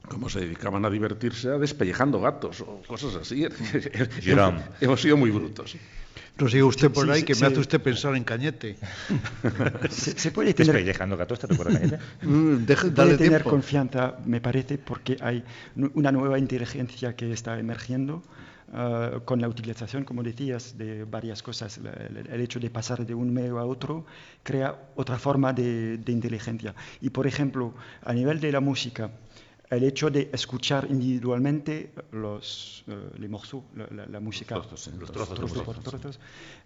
como se dedicaban a divertirse a despellejando gatos o cosas así. hemos, hemos sido muy brutos. No sigue usted por ahí, que sí, me hace usted pensar en Cañete. ¿Se, se puede tener... ¿Despellejando gatos te recuerda Cañete? Deje, dale tener tiempo. confianza, me parece, porque hay una nueva inteligencia que está emergiendo Uh, con la utilización, como decías, de varias cosas. El, el, hecho de pasar de un medio a otro crea otra forma de, de, inteligencia. Y, por ejemplo, a nivel de la música, el hecho de escuchar individualmente los uh, les morceaux, la, la, la música, los trozos, los trozos, trozos, trozos, trozos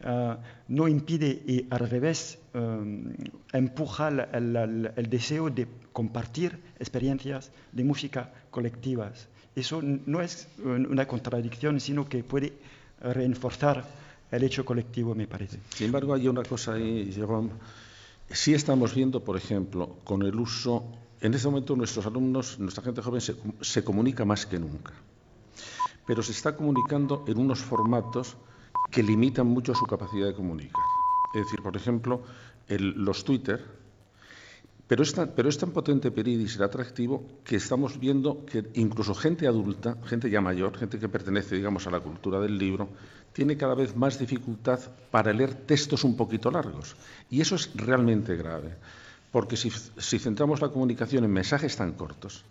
uh, no impide y al revés um, empuja el, el deseo de compartir experiencias de música colectivas eso no es una contradicción, sino que puede reforzar el hecho colectivo, me parece. Sin embargo, hay una cosa ahí, Jerome. Sí estamos viendo, por ejemplo, con el uso, en este momento nuestros alumnos, nuestra gente joven se, se comunica más que nunca, pero se está comunicando en unos formatos que limitan mucho su capacidad de comunicar. Es decir, por ejemplo, los Twitter, pero es, tan, pero es tan potente Peridis el atractivo que estamos viendo que incluso gente adulta, gente ya mayor, gente que pertenece, digamos, a la cultura del libro, tiene cada vez más dificultad para leer textos un poquito largos. Y eso es realmente grave, porque si, si centramos la comunicación en mensajes tan cortos,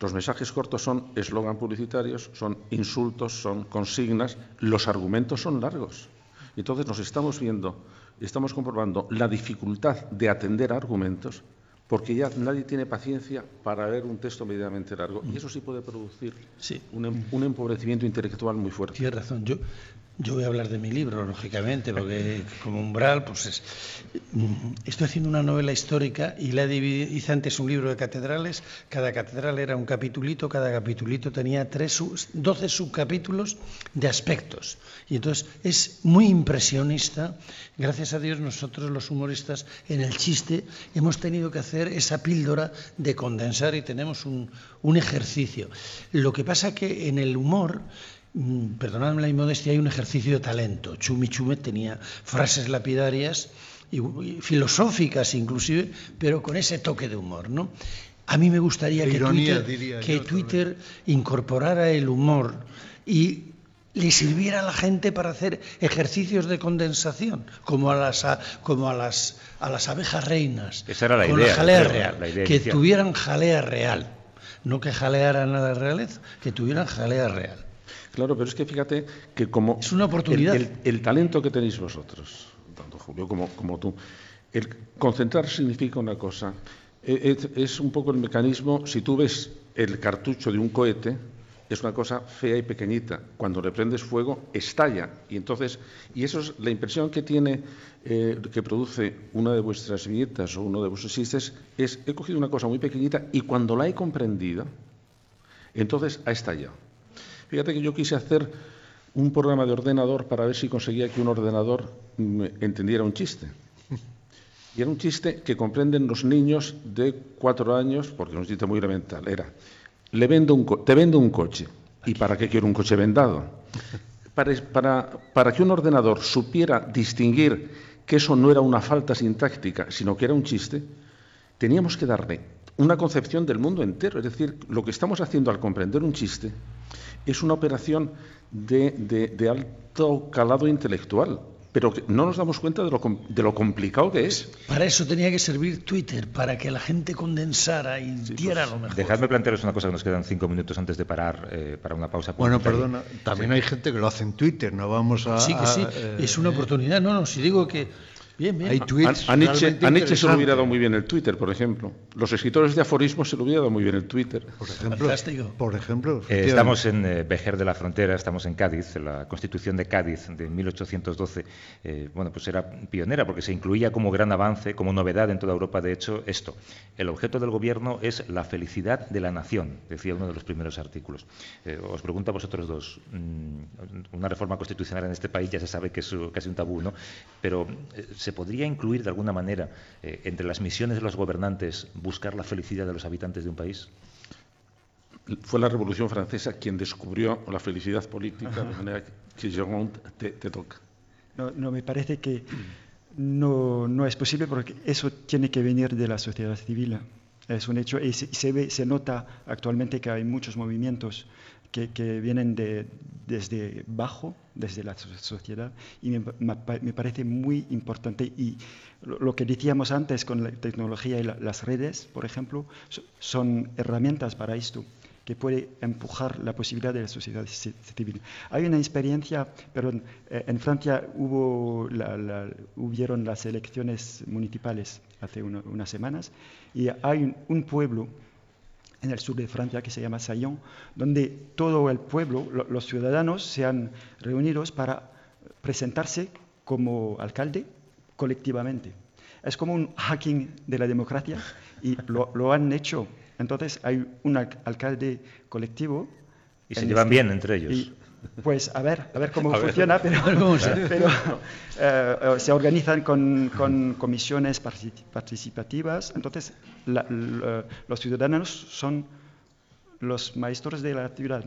los mensajes cortos son eslogan publicitarios, son insultos, son consignas, los argumentos son largos. Entonces nos estamos viendo, estamos comprobando la dificultad de atender a argumentos porque ya nadie tiene paciencia para leer un texto medianamente largo. Y eso sí puede producir sí. un, un, empobrecimiento intelectual muy fuerte. Tienes razón. Yo, yo voy a hablar de mi libro, lógicamente, porque como umbral, pues es... Estoy haciendo una novela histórica y la dividí, hice antes un libro de catedrales. Cada catedral era un capitulito, cada capitulito tenía tres, 12 subcapítulos de aspectos. Y entonces es muy impresionista. Gracias a Dios nosotros los humoristas en el chiste hemos tenido que hacer esa píldora de condensar y tenemos un, un ejercicio. Lo que pasa que en el humor perdonadme la inmodestia, hay un ejercicio de talento. Chumi Chumet tenía frases lapidarias y, y, filosóficas inclusive, pero con ese toque de humor, ¿no? A mí me gustaría que ironía, Twitter, que Twitter incorporara el humor y le sirviera a la gente para hacer ejercicios de condensación, como a las, a, como a las, a las abejas reinas. Esa era la con idea. La jalea era real. la idea que tuvieran jalea real. No que jalearan a la realeza, que tuvieran jalea real. Claro, pero es que fíjate que como... Es una oportunidad. El, el, el talento que tenéis vosotros, tanto Julio como, como tú, el concentrar significa una cosa. Es, es, un poco el mecanismo, si tú ves el cartucho de un cohete es una cosa fea y pequeñita. Cuando le prendes fuego, estalla. Y entonces, y eso es la impresión que tiene, eh, que produce una de vuestras viñetas o uno de vuestros chistes, es he cogido una cosa muy pequeñita y cuando la he comprendido, entonces ha estallado. Fíjate que yo quise hacer un programa de ordenador para ver si conseguía que un ordenador entendiera un chiste. Y era un chiste que comprenden los niños de cuatro años, porque es un chiste muy elemental. Era, le vendo un te vendo un coche. ¿Y para qué quiero un coche vendado? Para, para que un ordenador supiera distinguir que eso no era una falta sintáctica, sino que era un chiste, teníamos que darle una concepción del mundo entero. Es decir, lo que estamos haciendo al comprender un chiste es una operación de, de, de alto calado intelectual pero no nos damos cuenta de lo, de lo, complicado que es. Para eso tenía que servir Twitter, para que la gente condensara y diera pues, lo mejor. Dejadme plantearos una cosa que nos quedan cinco minutos antes de parar eh, para una pausa. Bueno, perdona, también sí. hay gente que lo hace en Twitter, no vamos a... Sí, que sí, a, eh, es una oportunidad. No, no, si digo que Bien, bien. Hay tweets a, a, Nietzsche, a Nietzsche se le hubiera dado muy bien el Twitter, por ejemplo. Los escritores de aforismos se le hubiera dado muy bien el Twitter. Por ejemplo, Fantástico. Por ejemplo eh, estamos en eh, Vejer de la Frontera, estamos en Cádiz. La Constitución de Cádiz de 1812, eh, bueno, pues era pionera porque se incluía como gran avance, como novedad en toda Europa, de hecho, esto. El objeto del gobierno es la felicidad de la nación, decía uno de los primeros artículos. Eh, os pregunto a vosotros dos, mmm, una reforma constitucional en este país ya se sabe que es casi un tabú, ¿no? Pero eh, se podría incluir de alguna manera eh, entre las misiones de los gobernantes buscar la felicidad de los habitantes de un país? Fue la Revolución Francesa quien descubrió la felicidad política, Ajá. de manera que Jérôme te, te toca. No, no, me parece que no, no, es posible porque eso tiene que venir de la sociedad civil. Es un hecho y se, se, ve, se nota actualmente que hay muchos movimientos que, que vienen de, desde bajo, desde la sociedad, y me, me, parece muy importante. Y lo, que decíamos antes con la tecnología y la, las redes, por ejemplo, son herramientas para esto que puede empujar la posibilidad de la sociedad civil. Hay una experiencia, perdón, eh, en Francia hubo la, la, hubieron las elecciones municipales hace una, unas semanas y hay un, un, pueblo en el sur de Francia que se llama Saillon, donde todo el pueblo, lo, los ciudadanos se han reunido para presentarse como alcalde colectivamente. Es como un hacking de la democracia y lo, lo han hecho entonces hay un alcalde colectivo. Y se llevan este, bien entre ellos. Y, pues a ver, a ver cómo a funciona, ver. pero, pero uh, se organizan con, con, comisiones participativas. Entonces la, la, los ciudadanos son los maestros de la actividad.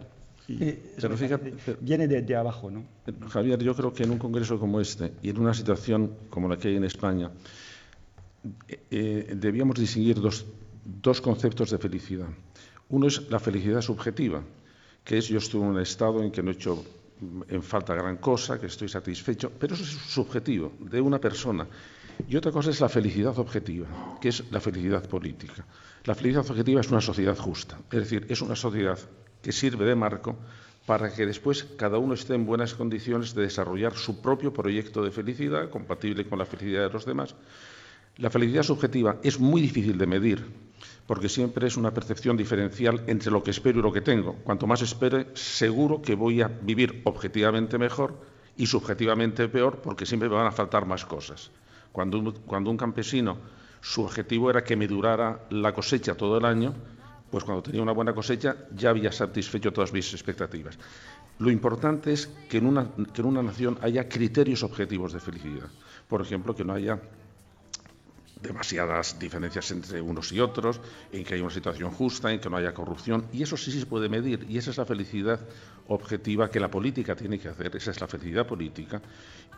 Y eh, pero fíjate, pero, viene de, de, abajo, ¿no? Javier, yo creo que en un congreso como este y en una situación como la que hay en España, eh, eh, debíamos distinguir dos, dos conceptos de felicidad. Uno es la felicidad subjetiva, que es yo estoy en un estado en que no he hecho en falta gran cosa, que estoy satisfecho, pero eso es subjetivo, de una persona. Y otra cosa es la felicidad objetiva, que es la felicidad política. La felicidad objetiva es una sociedad justa, es decir, es una sociedad que sirve de marco para que después cada uno esté en buenas condiciones de desarrollar su propio proyecto de felicidad, compatible con la felicidad de los demás. La felicidad subjetiva es muy difícil de medir, porque siempre es una percepción diferencial entre lo que espero y lo que tengo. Cuanto más espere, seguro que voy a vivir objetivamente mejor y subjetivamente peor, porque siempre me van a faltar más cosas. Cuando un, cuando un campesino, su objetivo era que me durara la cosecha todo el año, pues cuando tenía una buena cosecha ya había satisfecho todas mis expectativas. Lo importante es que en una, que en una nación haya criterios objetivos de felicidad. Por ejemplo, que no haya demasiadas diferencias entre unos y otros, en que haya una situación justa, en que no haya corrupción, y eso sí se puede medir, y esa es la felicidad objetiva que la política tiene que hacer, esa es la felicidad política,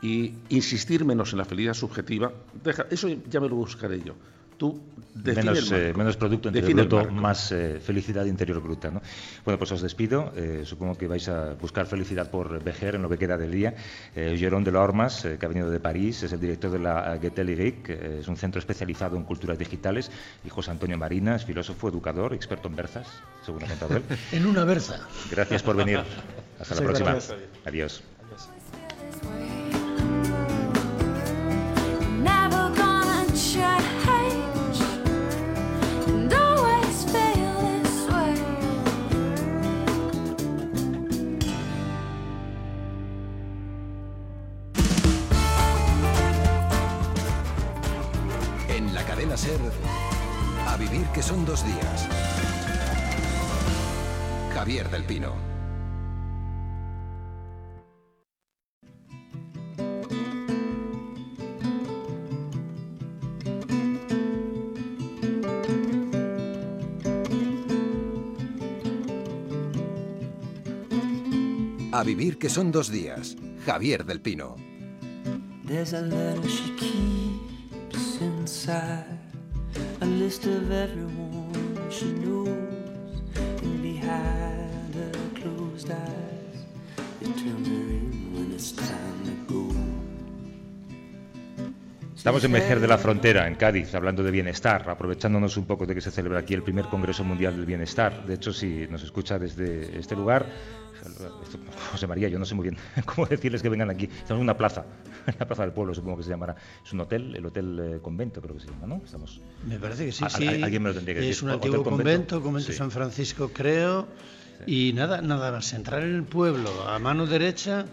y insistir menos en la felicidad subjetiva, deja, eso ya me lo buscaré yo. Tú menos, eh, menos producto interior bruto, más eh, felicidad interior bruta. ¿no? Bueno, pues os despido. Eh, supongo que vais a buscar felicidad por Vejer en lo que queda del día. Eh, Jerón de la Ormas, que ha venido de París, es el director de la Getelligeek, es un centro especializado en culturas digitales. Y José Antonio Marinas, filósofo, educador, experto en berzas, según ha contado él. en una berza. Gracias por venir. Hasta la próxima. Gracias. Adiós. A ser A Vivir que son dos días. Javier del Pino. A vivir que son dos días. Javier del Pino. List of everyone she knows, Estamos en Mejer de la Frontera, en Cádiz, hablando de bienestar, aprovechándonos un poco de que se celebra aquí el primer Congreso Mundial del Bienestar. De hecho, si nos escucha desde este lugar, José María, yo no sé muy bien cómo decirles que vengan aquí. Estamos en una plaza, en la plaza del pueblo, supongo que se llamará. Es un hotel, el Hotel eh, Convento, creo que se llama, ¿no? Estamos... Me parece que sí, A- a- sí. alguien me lo tendría que es decir. un Hotel antiguo convento, convento Sí. San Francisco, creo. Y nada, nada más, entrar en el pueblo a mano derecha,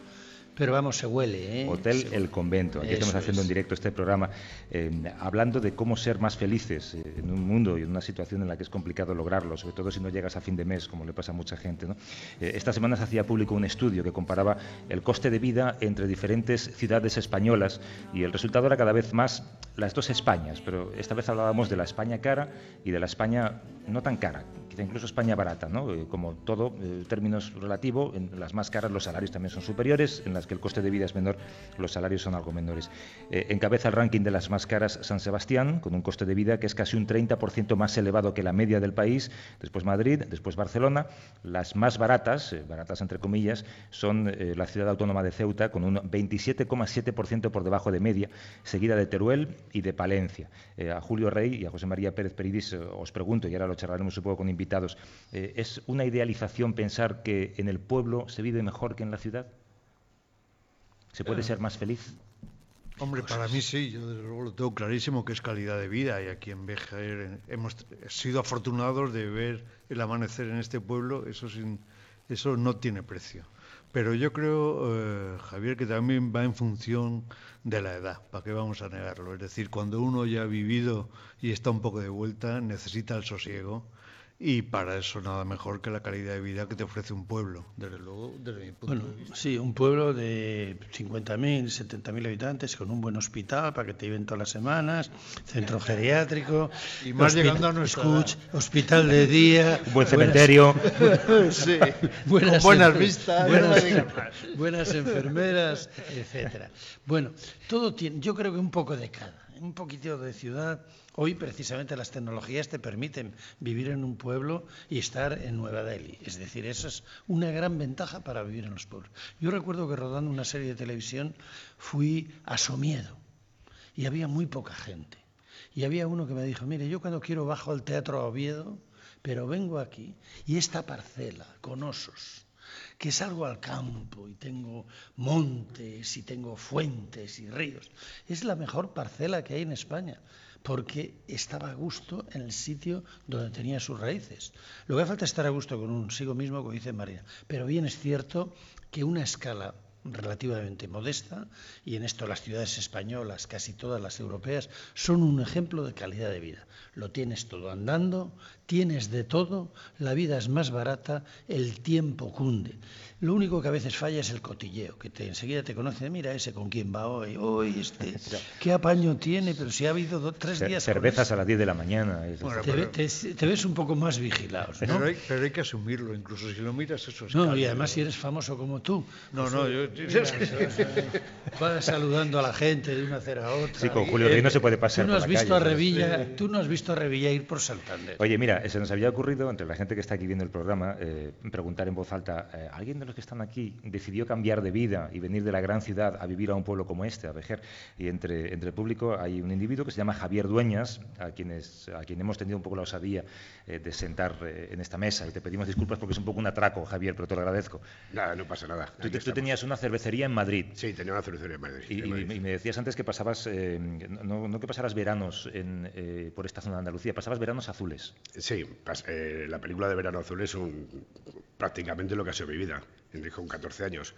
pero vamos, se huele, ¿eh? Hotel El Convento. Aquí estamos haciendo es. en directo este programa eh, hablando de cómo ser más felices eh, en un mundo y en una situación en la que es complicado lograrlo, sobre todo si no llegas a fin de mes, como le pasa a mucha gente. ¿no? Esta semana se hacía público un estudio que comparaba el coste de vida entre diferentes ciudades españolas y el resultado era cada vez más las dos Españas, pero esta vez hablábamos de la España cara y de la España no tan cara, incluso España barata, ¿no? Eh, como todo, eh, términos relativo, en las más caras los salarios también son superiores, en las que el coste de vida es menor, los salarios son algo menores. Eh, encabeza el ranking de las más caras San Sebastián, con un coste de vida que es casi un 30% más elevado que la media del país, después Madrid, después Barcelona. Las más baratas, eh, baratas entre comillas, son la ciudad autónoma de Ceuta, con un 27,7% por debajo de media, seguida de Teruel y de Palencia. A Julio Rey y a José María Pérez Peridis os pregunto, y ahora lo charlaremos un poco con invitados, eh, ¿es una idealización pensar que en el pueblo se vive mejor que en la ciudad? ¿Se puede Eh, ser más feliz? Hombre, para mí sí, yo desde luego lo tengo clarísimo que es calidad de vida y aquí en Béjar hemos sido afortunados de ver el amanecer en este pueblo, eso, sin, eso no tiene precio. Pero yo creo, eh, Javier, que también va en función de la edad, ¿para qué vamos a negarlo? Es decir, cuando uno ya ha vivido y está un poco de vuelta, necesita el sosiego y para eso nada mejor que la calidad de vida que te ofrece un pueblo, desde luego, desde mi punto Bueno, de vista. sí, un pueblo de 50.000, 70.000 habitantes con un buen hospital para que te lleven todas las semanas, centro geriátrico, Y más llegando a nuestra escuch- hospital de día, Un buen buenas- cementerio. Sí, buenas, con buenas vistas, buenas, buenas enfermeras, etcétera. Bueno, todo tiene, yo creo que un poco de cada, un poquitito de ciudad. Hoy precisamente las tecnologías te permiten vivir en un pueblo y estar en Nueva Delhi. Es decir, eso es una gran ventaja para vivir en los pueblos. Yo recuerdo que rodando una serie de televisión fui a Somiedo y había muy poca gente. Y había uno que me dijo, mire, yo cuando quiero bajo al Teatro a Oviedo, pero vengo aquí y esta parcela con osos, que salgo al campo y tengo montes y tengo fuentes y ríos, es la mejor parcela que hay en España, porque estaba a gusto en el sitio donde tenía sus raíces. Lo que falta es estar a gusto con un sigo mismo, como dice María. Pero bien es cierto que una escala relativamente modesta, y en esto las ciudades españolas, casi todas las europeas, son un ejemplo de calidad de vida. Lo tienes todo andando, tienes de todo, la vida es más barata, el tiempo cunde. Lo único que a veces falla es el cotilleo, que te, enseguida te conoce, mira ese con quién va hoy, hoy este, qué apaño tiene, pero si ha habido do- tres días... cervezas a las 10 de la mañana. Bueno, te, pero- te- te ves un poco más vigilados, ¿no? Pero hay, pero hay que asumirlo, incluso si lo miras eso es No, y además si eres famoso como tú. No, pues, no, yo- vas saludando a la gente de una acera a otra. Sí, con Julio Rey no se puede pasar Tú no por has la visto calle, a Revilla, tú no has visto a Revilla ir por Santander. Oye, mira, se nos había ocurrido, entre la gente que está aquí viendo el programa, eh, preguntar en voz alta, eh, ¿alguien de los que están aquí decidió cambiar de vida y venir de la gran ciudad a vivir a un pueblo como este, a Vejer? Y entre, entre el público hay un individuo que se llama Javier Dueñas, a, quienes, a quien hemos tenido un poco la osadía eh, de sentar eh, en esta mesa. Y te pedimos disculpas porque es un poco un atraco, Javier, pero te lo agradezco. Nada, no pasa nada. Tú, tú tenías una cervecería en Madrid. Sí, tenía una cervecería en Madrid. Y, en y- Madrid. y me decías antes que pasabas, eh, no, no que pasaras veranos en, eh, por esta zona de Andalucía, pasabas veranos azules. Sí, pas- eh, la película de Verano Azul es un, prácticamente lo que ha sido mi vida. Con 14 años.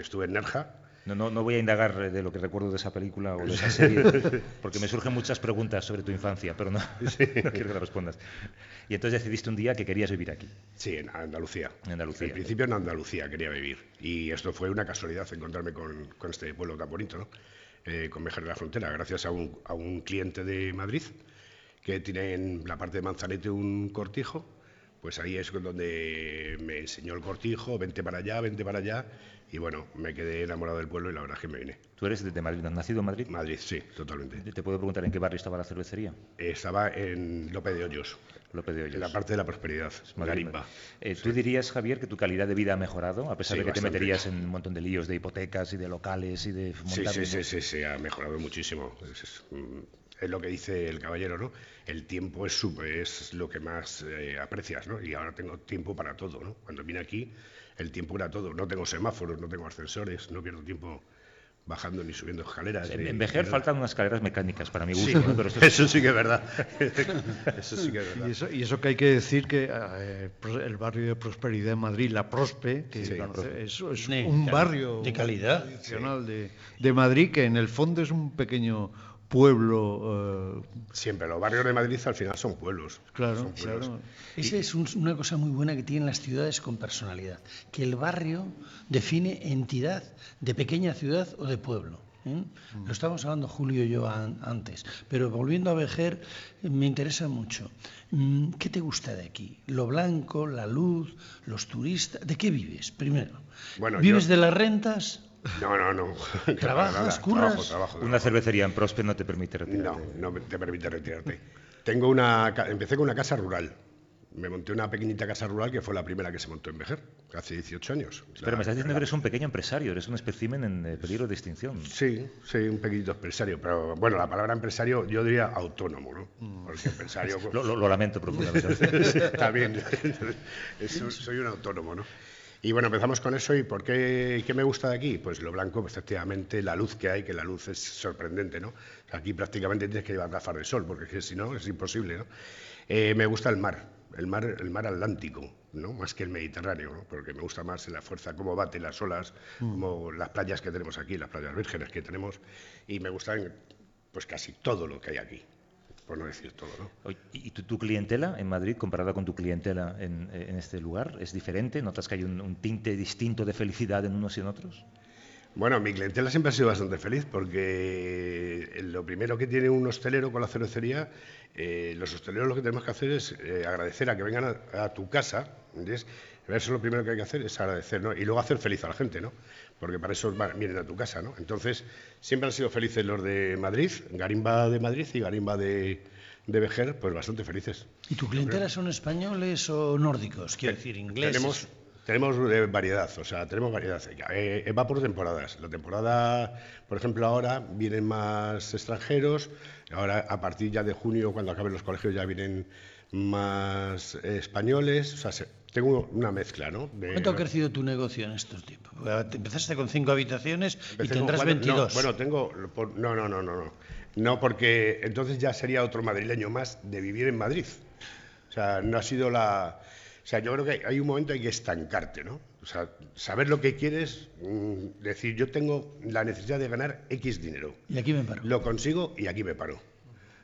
Estuve en Nerja No, no, no voy a indagar de lo que recuerdo de esa película o de esa serie, porque me surgen muchas preguntas sobre tu infancia, pero no, no quiero que las respondas. Y entonces decidiste un día que querías vivir aquí. Sí, en Andalucía. En Andalucía. En principio en Andalucía quería vivir. Y esto fue una casualidad encontrarme con, con este pueblo tan bonito, ¿no? Eh, con Vejer de la Frontera, gracias a un, a un cliente de Madrid que tiene en la parte de Manzanete un cortijo. Pues ahí es donde me enseñó el cortijo, vente para allá, vente para allá. Y bueno, me quedé enamorado del pueblo y la verdad es que me vine. ¿Tú eres de Madrid? ¿Has nacido en Madrid? Madrid, sí, totalmente. ¿Te puedo preguntar en qué barrio estaba la cervecería? Estaba en Lope de Hoyos. Lope de Hoyos. En la parte de la prosperidad, Garimba. Eh, ¿Tú dirías, Javier, que tu calidad de vida ha mejorado, a pesar Sí, de que bastante. te meterías en un montón de líos de hipotecas y de locales y de Sí, sí, sí, sí, sí, ha mejorado muchísimo. Es, es, es lo que dice el caballero, ¿no? El tiempo es, su- es lo que más eh, aprecias, ¿no? Y ahora tengo tiempo para todo, ¿no? Cuando vine aquí, el tiempo era todo. No tengo semáforos, no tengo ascensores, no pierdo tiempo bajando ni subiendo escaleras. En, ni- en Vejer faltan unas escaleras mecánicas, para mi Sí, gusto. ¿no? Pero esto es- eso sí que es verdad. eso sí que es verdad. Y eso, y eso que hay que decir que eh, el barrio de prosperidad de Madrid, la Prospe, que Sí, conoce- Prospe. es, un barrio de calidad. tradicional de, de Madrid que en el fondo es un pequeño pueblo. eh, Siempre, los barrios de Madrid al final son pueblos. Claro, son pueblos. claro. Esa es un- una cosa muy buena que tienen las ciudades con personalidad, que el barrio define entidad de pequeña ciudad o de pueblo. ¿eh? Lo estábamos hablando Julio y yo an- antes, pero volviendo a Vejer, eh, me interesa mucho. Mm, ¿Qué te gusta de aquí? ¿Lo blanco, la luz, los turistas? ¿De qué vives primero? Bueno, ¿Vives yo- de las rentas? No, no, no. ¿Trabajas, Nada, curras? Trabajo, trabajo, Una cervecería en Prospe no te permite retirarte. No, no me- te permite retirarte. Tengo una, ca- empecé con una casa rural. Me monté una pequeñita casa rural que fue la primera que se montó en Vejer, hace 18 años. Pero La- me estás diciendo que eres un pequeño empresario, eres un espécimen en eh, peligro de extinción. Sí, sí, un pequeñito empresario. Pero bueno, la palabra empresario yo diría autónomo, ¿no? Mm. Porque empresario. Lo, lo- lo lamento profundamente. También. Soy un autónomo, ¿no? Y bueno, empezamos con eso. ¿Y por qué, qué me gusta de aquí? Pues lo blanco, pues, efectivamente, la luz que hay, que la luz es sorprendente, ¿no? Aquí prácticamente tienes que llevar gafas de sol, porque si no, es imposible, ¿no? Eh, me gusta el mar, el mar, el mar Atlántico, ¿no? Más que el Mediterráneo, ¿no? Porque me gusta más la fuerza, cómo bate las olas, Mm. como las playas que tenemos aquí, las playas vírgenes que tenemos, y me gustan, pues casi todo lo que hay aquí, por no decir todo, ¿Y tu, tu clientela en Madrid, comparada con tu clientela en, eh, en este lugar, es diferente? ¿Notas que hay un, un tinte distinto de felicidad en unos y en otros? Bueno, mi clientela siempre ha sido bastante feliz porque lo primero que tiene un hostelero con la cervecería, eh, los hosteleros lo que tenemos que hacer es eh, agradecer a que vengan a, a tu casa, ¿entiendes? Eso es lo primero que hay que hacer, es agradecer, ¿no? Y luego hacer feliz a la gente, ¿no? Porque para eso vienen a tu casa, ¿no? Entonces, siempre han sido felices los de Madrid, Garimba de Madrid y Garimba de, de Vejer, pues bastante felices. ¿Y tu clientela son españoles o nórdicos? Quiero decir, ingleses. Tenemos, tenemos variedad, o sea, tenemos variedad. Eh, eh, va por temporadas. La temporada, por ejemplo, ahora vienen más extranjeros. Ahora, a partir ya de junio, cuando acaben los colegios, ya vienen más españoles. O sea, se- tengo una mezcla, ¿no? De- ¿Cuánto ha crecido tu negocio en estos tiempos? Empezaste con cinco habitaciones y Empecé tendrás cuatro- 22. No, bueno, tengo. no, no, no, no, no. No, porque entonces ya sería otro madrileño más de vivir en Madrid. O sea, no ha sido la. O sea, yo creo que hay un momento en que estancarte, ¿no? O sea, saber lo que quieres, mm, decir, yo tengo la necesidad de ganar X dinero. Y aquí me paro. Lo consigo y aquí me paro.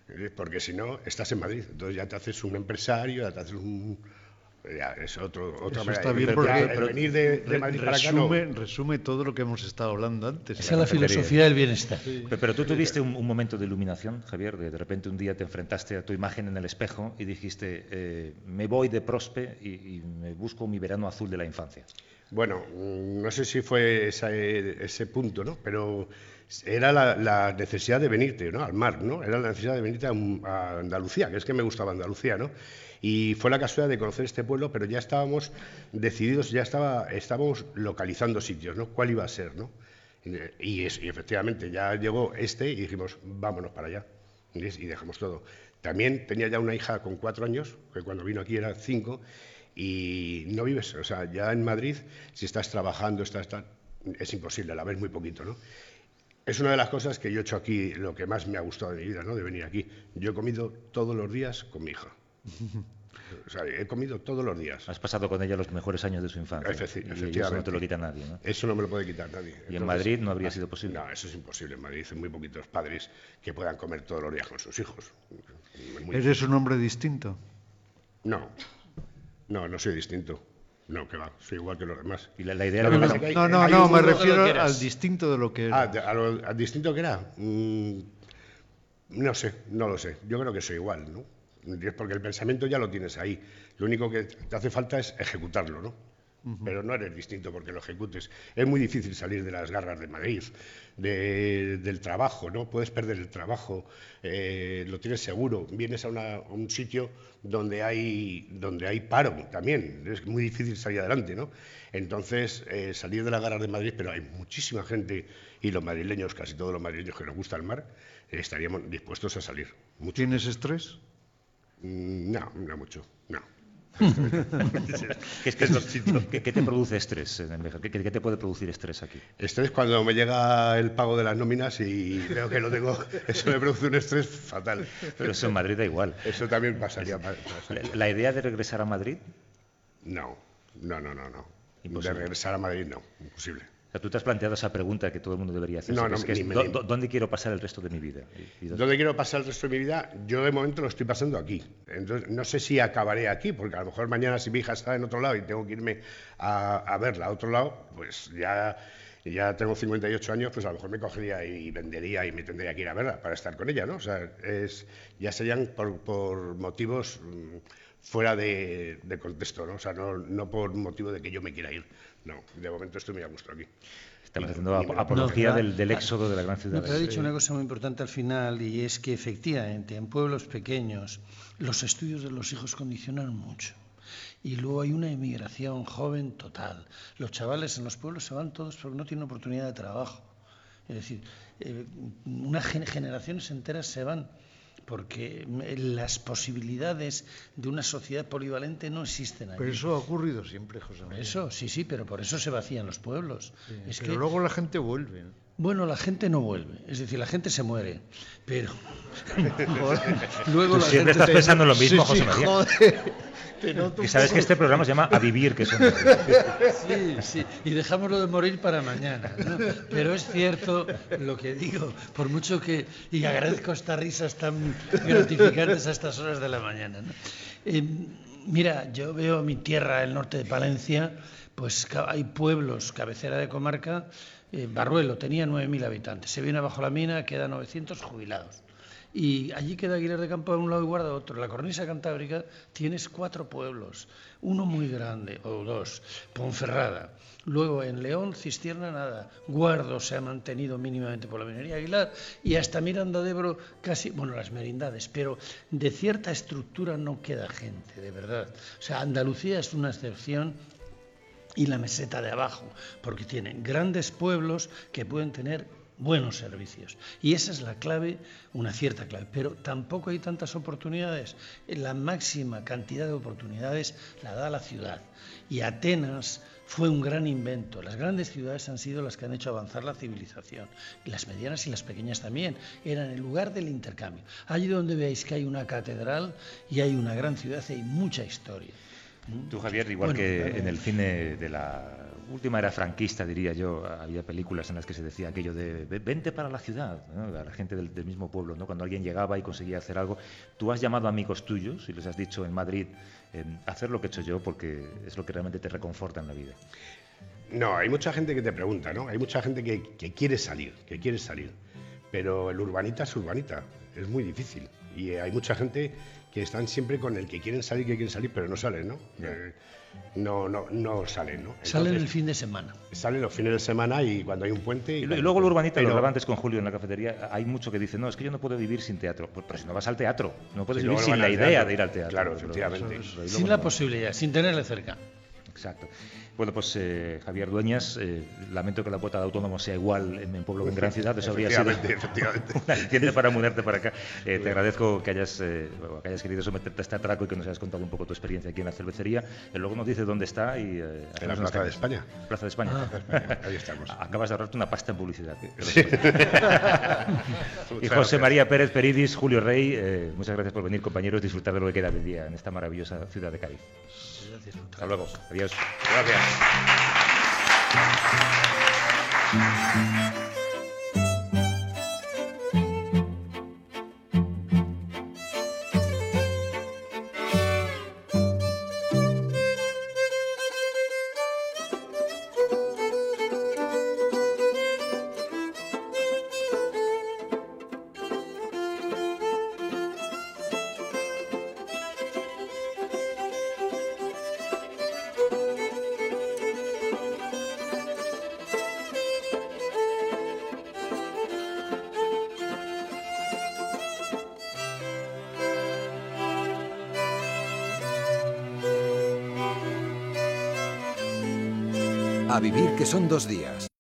¿Eh? Porque si no, estás en Madrid. Entonces ya te haces un empresario, ya te haces un. Ya, es otro, otra Eso manera está de bien porque Ya, el venir de, de Madrid para acá no. resume, resume todo lo que hemos estado hablando antes. Esa es la filosofía del bienestar. Pero, pero tú tuviste un, un momento de iluminación, Javier, de, de repente un día te enfrentaste a tu imagen en el espejo y dijiste, eh, me voy de Prospe y, y me busco mi verano azul de la infancia. Bueno, mm, no sé si fue esa- ese punto, ¿no? Pero era la, la necesidad de venirte, ¿no? Al mar, ¿no? Era la necesidad de venirte a, a Andalucía, que es que me gustaba Andalucía, ¿no? Y fue la casualidad de conocer este pueblo, pero ya estábamos decididos, ya estaba, estábamos localizando sitios, ¿no? ¿Cuál iba a ser, ¿no? Y, es- y efectivamente ya llegó este y dijimos, vámonos para allá. ¿entiendes? Y dejamos todo. También tenía ya una hija con cuatro años, que cuando vino aquí era cinco, y no vives, o sea, ya en Madrid, si estás trabajando, estás, tal, es imposible, la ves muy poquito, ¿no? Es una de las cosas que yo he hecho aquí, lo que más me ha gustado de mi vida, ¿no? De venir aquí. Yo he comido todos los días con mi hija. O sea, he comido todos los días. Has pasado con ella los mejores años de su infancia. Efecti- y efectivamente. eso no te lo quita nadie, ¿no? Eso no me lo puede quitar nadie. Y en Madrid no habría sido posible. No, eso es imposible. En Madrid hay muy poquitos padres que puedan comer todos los días con sus hijos. Muy ¿Eres un hombre distinto? No, no, no soy distinto. No, que va, soy igual que los demás. Y la, la idea Lo era que que- pasa es que hay- No, no, hay no, me refiero al distinto de lo que era. Ah, de- a lo- ¿al distinto que era? Mm, no sé, no lo sé. Yo creo que soy igual, ¿no? Es Porque el pensamiento ya lo tienes ahí. Lo único que te hace falta es ejecutarlo, ¿no? Pero no eres distinto porque lo ejecutes. Es muy difícil salir de las garras de Madrid, de- del trabajo, ¿no? Puedes perder el trabajo, eh, lo tienes seguro. Vienes a, una- a un sitio donde hay, donde hay paro también. Es muy difícil salir adelante, ¿no? Entonces, eh, salir de las garras de Madrid, pero hay muchísima gente, y los madrileños, casi todos los madrileños que nos gusta el mar, eh, estaríamos dispuestos a salir. Mucho. ¿Tienes estrés? Mm, No, no mucho, no. ¿Qué, es que es lo- qué- qué te produce estrés? en el viaje? ¿Qué, qué te puede producir estrés aquí? Estrés cuando me llega el pago de las nóminas y creo que lo tengo, eso me produce un estrés fatal. Pero eso en Madrid da igual. Eso también pasaría. La, pasaría. la idea de regresar a Madrid, No, no, no, no, no. Imposible. De regresar a Madrid, no, imposible. Sea, tú te has planteado esa pregunta que todo el mundo debería hacer. No, no, que es, me ¿dó- ¿Dónde quiero pasar el resto de mi vida? Y- y dónde- ¿Dónde quiero pasar el resto de mi vida? Yo de momento lo estoy pasando aquí. Entonces, no sé si acabaré aquí, porque a lo mejor mañana si mi hija está en otro lado y tengo que irme a, a verla a otro lado, pues ya, ya tengo 58 años, pues a lo mejor me cogería y vendería y me tendría que ir a verla para estar con ella, ¿no? O sea, es, ya serían por, por motivos mm, fuera de, de contexto, ¿no? O sea, no, no por motivo de que yo me quiera ir. No, de momento estoy muy a gusto aquí. Estamos haciendo apología No, del, del éxodo de la gran ciudad. No, pero ha dicho una cosa muy importante al final y es que efectivamente en pueblos pequeños los estudios de los hijos condicionan mucho. Y luego hay una emigración joven total. Los chavales en los pueblos se van todos porque no tienen oportunidad de trabajo. Es decir, eh, unas gen- generaciones enteras se van porque las posibilidades de una sociedad polivalente no existen allí. Pero eso ha ocurrido siempre, José María. eso, sí, sí, pero por eso se vacían los pueblos. Sí, es pero que luego la gente vuelve. ¿No? bueno, la gente no vuelve, es decir, la gente se muere, pero luego Tú la siempre gente estás pensando en lo mismo, Sí, sí, José María. joder. Te noto Y sabes poco- que este programa se llama A Vivir, que son... Sí, sí, y dejámoslo de morir para mañana. ¿no? Pero es cierto lo que digo, por mucho que. Y agradezco estas risas tan gratificantes a estas horas de la mañana. ¿no? Eh, mira, yo veo mi tierra, el norte de Palencia, pues hay pueblos, cabecera de comarca. Eh, Barruelo tenía 9.000 habitantes, se viene abajo la mina, queda 900 jubilados. Y allí queda Aguilar de Campo de un lado y Guarda otro. La cornisa cantábrica tienes cuatro pueblos, uno muy grande, o dos, Ponferrada. Luego en León, Cistierna, nada. Guardo se ha mantenido mínimamente por la minería Aguilar y hasta Miranda de Ebro casi, bueno, las merindades, pero de cierta estructura no queda gente, de verdad. O sea, Andalucía es una excepción y la meseta de abajo, porque tienen grandes pueblos que pueden tener buenos servicios. Y esa es la clave, una cierta clave. Pero tampoco hay tantas oportunidades. La máxima cantidad de oportunidades la da la ciudad. Y Atenas fue un gran invento. Las grandes ciudades han sido las que han hecho avanzar la civilización. Las medianas y las pequeñas también. Eran el lugar del intercambio. Allí donde veáis que hay una catedral y hay una gran ciudad, hay mucha historia. Tú, Javier, igual Bueno, que claro. en el cine de la última era franquista, diría yo, había películas en las que se decía aquello de "Ve- vente para la ciudad, ¿no? a la gente del, del mismo pueblo, ¿no? cuando alguien llegaba y conseguía hacer algo. Tú has llamado a amigos tuyos y les has dicho en Madrid, eh, hacer lo que he hecho yo porque es lo que realmente te reconforta en la vida. No, hay mucha gente que te pregunta, ¿no? Hay mucha gente que, que quiere salir, que quiere salir. Pero el urbanita es urbanita, es muy difícil. Y eh, hay mucha gente que están siempre con el que quieren salir, que quieren salir, pero no salen, ¿no? Eh, no, no, no salen, ¿no? Salen el fin de semana. Salen los fines de semana y cuando hay un puente. Y, lo- y cuando- luego el urbanita, lo pero- hablaba antes con Julio en la cafetería, hay mucho que dice, no, es que yo no puedo vivir sin teatro. Pues, pero si no vas al teatro, no puedes vivir sin la idea teatro. de ir al teatro. Claro, efectivamente. eso Sin la no. posibilidad, sin tenerle cerca. Exacto. Bueno, pues eh, Javier Dueñas, eh, lamento que la cuota de autónomo sea igual en, en pueblo que en gran ciudad. Eso habría sido efectivamente. una para mudarte para acá. Eh, te agradezco que hayas, eh, bueno, que hayas querido someterte a este atraco y que nos hayas contado un poco tu experiencia aquí en la cervecería. Luego nos dices dónde está y... eh, En la Plaza de. España. Plaza de España. Ah, ahí estamos. Acabas de ahorrarte una pasta en publicidad. Sí. y José. María Pérez Peridis, Julio Rey, muchas gracias por venir, compañeros, disfrutar de lo que queda del día en esta maravillosa ciudad de Cádiz. Hasta luego. Adiós. Gracias. Dos días.